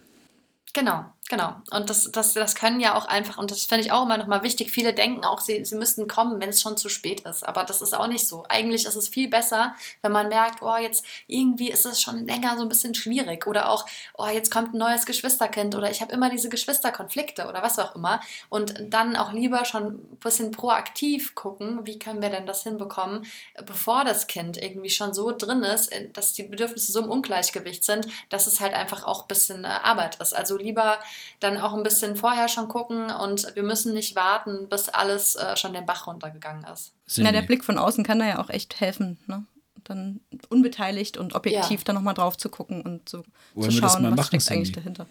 S3: Genau, Genau. Und das, das, das können ja auch einfach, und das finde ich auch immer nochmal wichtig, viele denken auch, sie, sie müssten kommen, wenn es schon zu spät ist. Aber das ist auch nicht so. Eigentlich ist es viel besser, wenn man merkt, oh, jetzt irgendwie ist es schon länger so ein bisschen schwierig. Oder auch, oh, jetzt kommt ein neues Geschwisterkind oder ich habe immer diese Geschwisterkonflikte oder was auch immer. Und dann auch lieber schon ein bisschen proaktiv gucken, wie können wir denn das hinbekommen, bevor das Kind irgendwie schon so drin ist, dass die Bedürfnisse so im Ungleichgewicht sind, dass es halt einfach auch ein bisschen äh, Arbeit ist. Also lieber dann auch ein bisschen vorher schon gucken und wir müssen nicht warten, bis alles äh, schon den Bach runtergegangen ist.
S4: Ja, der Blick von außen kann da ja auch echt helfen. Ne? Dann unbeteiligt und objektiv ja. dann nochmal drauf zu gucken und so Wollen zu schauen, was steckt eigentlich dahinter.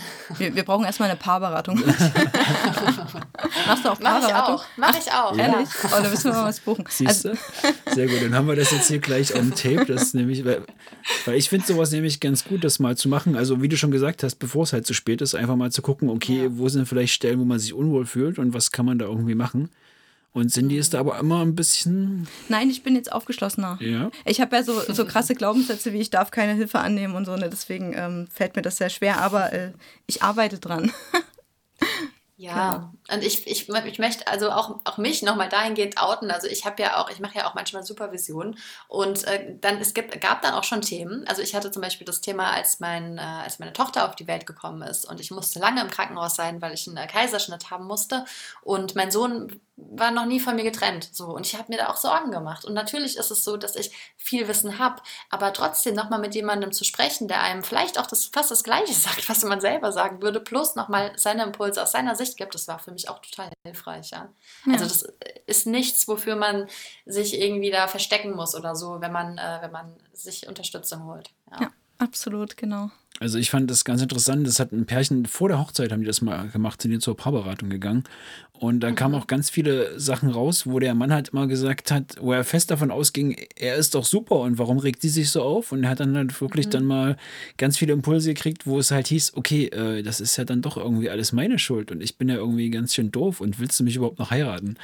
S4: Wir, wir brauchen erstmal eine Paarberatung.
S3: Machst du auch Paarberatung? Mach ich auch. Mach ich auch.
S4: Ehrlich? Ja. Oh, da müssen wir mal was buchen.
S2: Siehst du? Also, Sehr gut, dann haben wir das jetzt hier gleich on tape. Das nämlich, weil, weil ich finde sowas nämlich ganz gut, das mal zu machen. Also, wie du schon gesagt hast, bevor es halt zu spät ist, einfach mal zu gucken, okay, ja. wo sind vielleicht Stellen, wo man sich unwohl fühlt und was kann man da irgendwie machen. Und Cindy ist da aber immer ein bisschen.
S4: Nein, ich bin jetzt aufgeschlossener.
S2: Ja.
S4: Ich habe ja so, so krasse Glaubenssätze wie ich darf keine Hilfe annehmen und so. Ne? Deswegen ähm, fällt mir das sehr schwer, aber äh, ich arbeite dran.
S3: Ja, genau. und ich, ich, ich möchte also auch, auch mich nochmal dahingehend outen. Also ich habe ja auch, ich mache ja auch manchmal Supervision und äh, dann, es gibt, gab dann auch schon Themen. Also ich hatte zum Beispiel das Thema, als, mein, äh, als meine Tochter auf die Welt gekommen ist und ich musste lange im Krankenhaus sein, weil ich einen äh, Kaiserschnitt haben musste und mein Sohn war noch nie von mir getrennt. So. Und ich habe mir da auch Sorgen gemacht. Und natürlich ist es so, dass ich viel Wissen habe, aber trotzdem nochmal mit jemandem zu sprechen, der einem vielleicht auch das, fast das Gleiche sagt, was man selber sagen würde, plus nochmal seine Impulse aus seiner Sicht gibt, das war für mich auch total hilfreich. Ja. ja. Also das ist nichts, wofür man sich irgendwie da verstecken muss oder so, wenn man, äh, wenn man sich Unterstützung holt.
S4: ja, ja absolut, genau.
S2: Also ich fand das ganz interessant. Das hat ein Pärchen vor der Hochzeit haben die das mal gemacht, sind die zur Paarberatung gegangen. Und da mhm. kamen auch ganz viele Sachen raus, wo der Mann halt immer gesagt hat, wo er fest davon ausging, er ist doch super und warum regt sie sich so auf? Und er hat dann halt wirklich mhm. dann mal ganz viele Impulse gekriegt, wo es halt hieß, okay, äh, das ist ja dann doch irgendwie alles meine Schuld und ich bin ja irgendwie ganz schön doof und willst du mich überhaupt noch heiraten?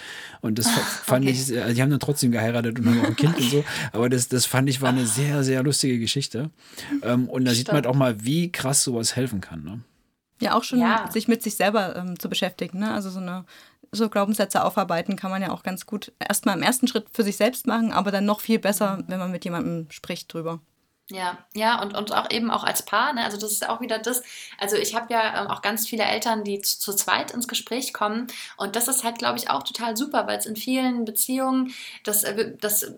S2: Und das fand okay. ich, also die haben dann trotzdem geheiratet und haben auch ein Kind und so, aber das, das fand ich war eine sehr, sehr lustige Geschichte. Ähm, und da Stimmt. sieht man halt auch mal, wie krass sowas helfen kann. Ne?
S4: Ja, auch schon ja. sich mit sich selber ähm, zu beschäftigen. Ne? Also so eine so Glaubenssätze aufarbeiten kann man ja auch ganz gut erstmal im ersten Schritt für sich selbst machen, aber dann noch viel besser, wenn man mit jemandem spricht drüber.
S3: Ja, ja, und, und auch eben auch als Paar, ne? also das ist auch wieder das, also ich habe ja ähm, auch ganz viele Eltern, die zu, zu, zweit ins Gespräch kommen und das ist halt, glaube ich, auch total super, weil es in vielen Beziehungen, das, äh, das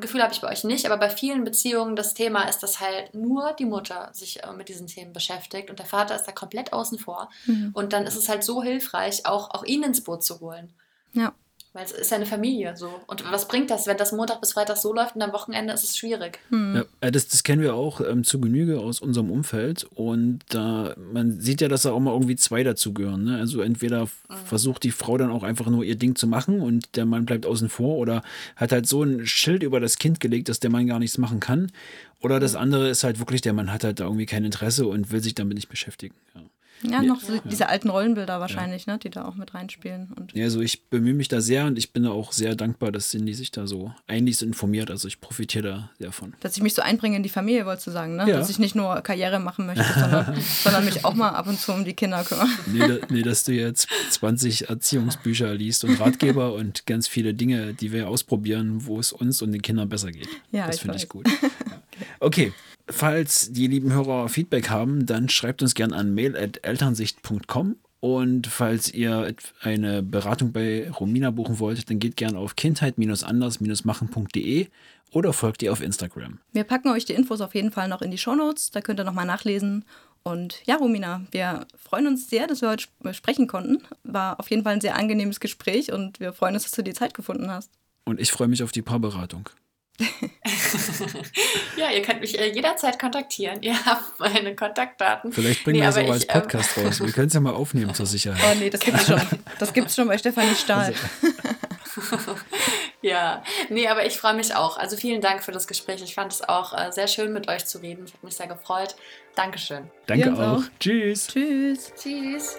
S3: Gefühl habe ich bei euch nicht, aber bei vielen Beziehungen das Thema ist, dass halt nur die Mutter sich äh, mit diesen Themen beschäftigt und der Vater ist da komplett außen vor. Mhm. Und dann ist es halt so hilfreich, auch, auch ihn ins Boot zu holen.
S4: Ja.
S3: Weil es ist ja eine Familie so. Und was bringt das, wenn das Montag bis Freitag so läuft und am Wochenende ist es schwierig?
S2: Hm. Ja, äh, das, das kennen wir auch ähm, zu Genüge aus unserem Umfeld. Und äh, man sieht ja, dass da auch mal irgendwie zwei dazugehören. Ne? Also entweder mhm. versucht die Frau dann auch einfach nur ihr Ding zu machen und der Mann bleibt außen vor oder hat halt so ein Schild über das Kind gelegt, dass der Mann gar nichts machen kann. Oder das mhm. andere ist halt wirklich, der Mann hat halt da irgendwie kein Interesse und will sich damit nicht beschäftigen. Ja.
S4: Ja, noch so diese alten Rollenbilder wahrscheinlich, ja. ne, die da auch mit reinspielen. Und
S2: ja, also ich bemühe mich da sehr und ich bin auch sehr dankbar, dass Cindy sich da so eigentlich informiert. Also ich profitiere da sehr von.
S4: Dass ich mich so einbringe in die Familie, wolltest du sagen, ne? Ja. Dass ich nicht nur Karriere machen möchte, sondern, sondern mich auch mal ab und zu um die Kinder kümmere.
S2: Nee, da, nee, dass du jetzt 20 Erziehungsbücher liest und Ratgeber und ganz viele Dinge, die wir ausprobieren, wo es uns und den Kindern besser geht. Ja, das finde ich gut. Okay, Falls die lieben Hörer Feedback haben, dann schreibt uns gerne an mail.elternsicht.com. Und falls ihr eine Beratung bei Romina buchen wollt, dann geht gerne auf kindheit-anders-machen.de oder folgt ihr auf Instagram.
S4: Wir packen euch die Infos auf jeden Fall noch in die Shownotes, da könnt ihr nochmal nachlesen. Und ja, Romina, wir freuen uns sehr, dass wir heute sprechen konnten. War auf jeden Fall ein sehr angenehmes Gespräch und wir freuen uns, dass du die Zeit gefunden hast.
S2: Und ich freue mich auf die Paarberatung.
S3: ja, ihr könnt mich äh, jederzeit kontaktieren. Ihr habt meine Kontaktdaten.
S2: Vielleicht bringen nee, wir es auch als ähm, Podcast ähm, raus. Wir können es ja mal aufnehmen zur Sicherheit.
S4: Oh nee, das gibt es schon. Das gibt es schon bei Stefanie Stahl.
S3: Also. ja, nee, aber ich freue mich auch. Also vielen Dank für das Gespräch. Ich fand es auch äh, sehr schön, mit euch zu reden. Ich habe mich sehr gefreut. Dankeschön.
S2: Danke auch. auch. Tschüss.
S4: Tschüss.
S3: Tschüss.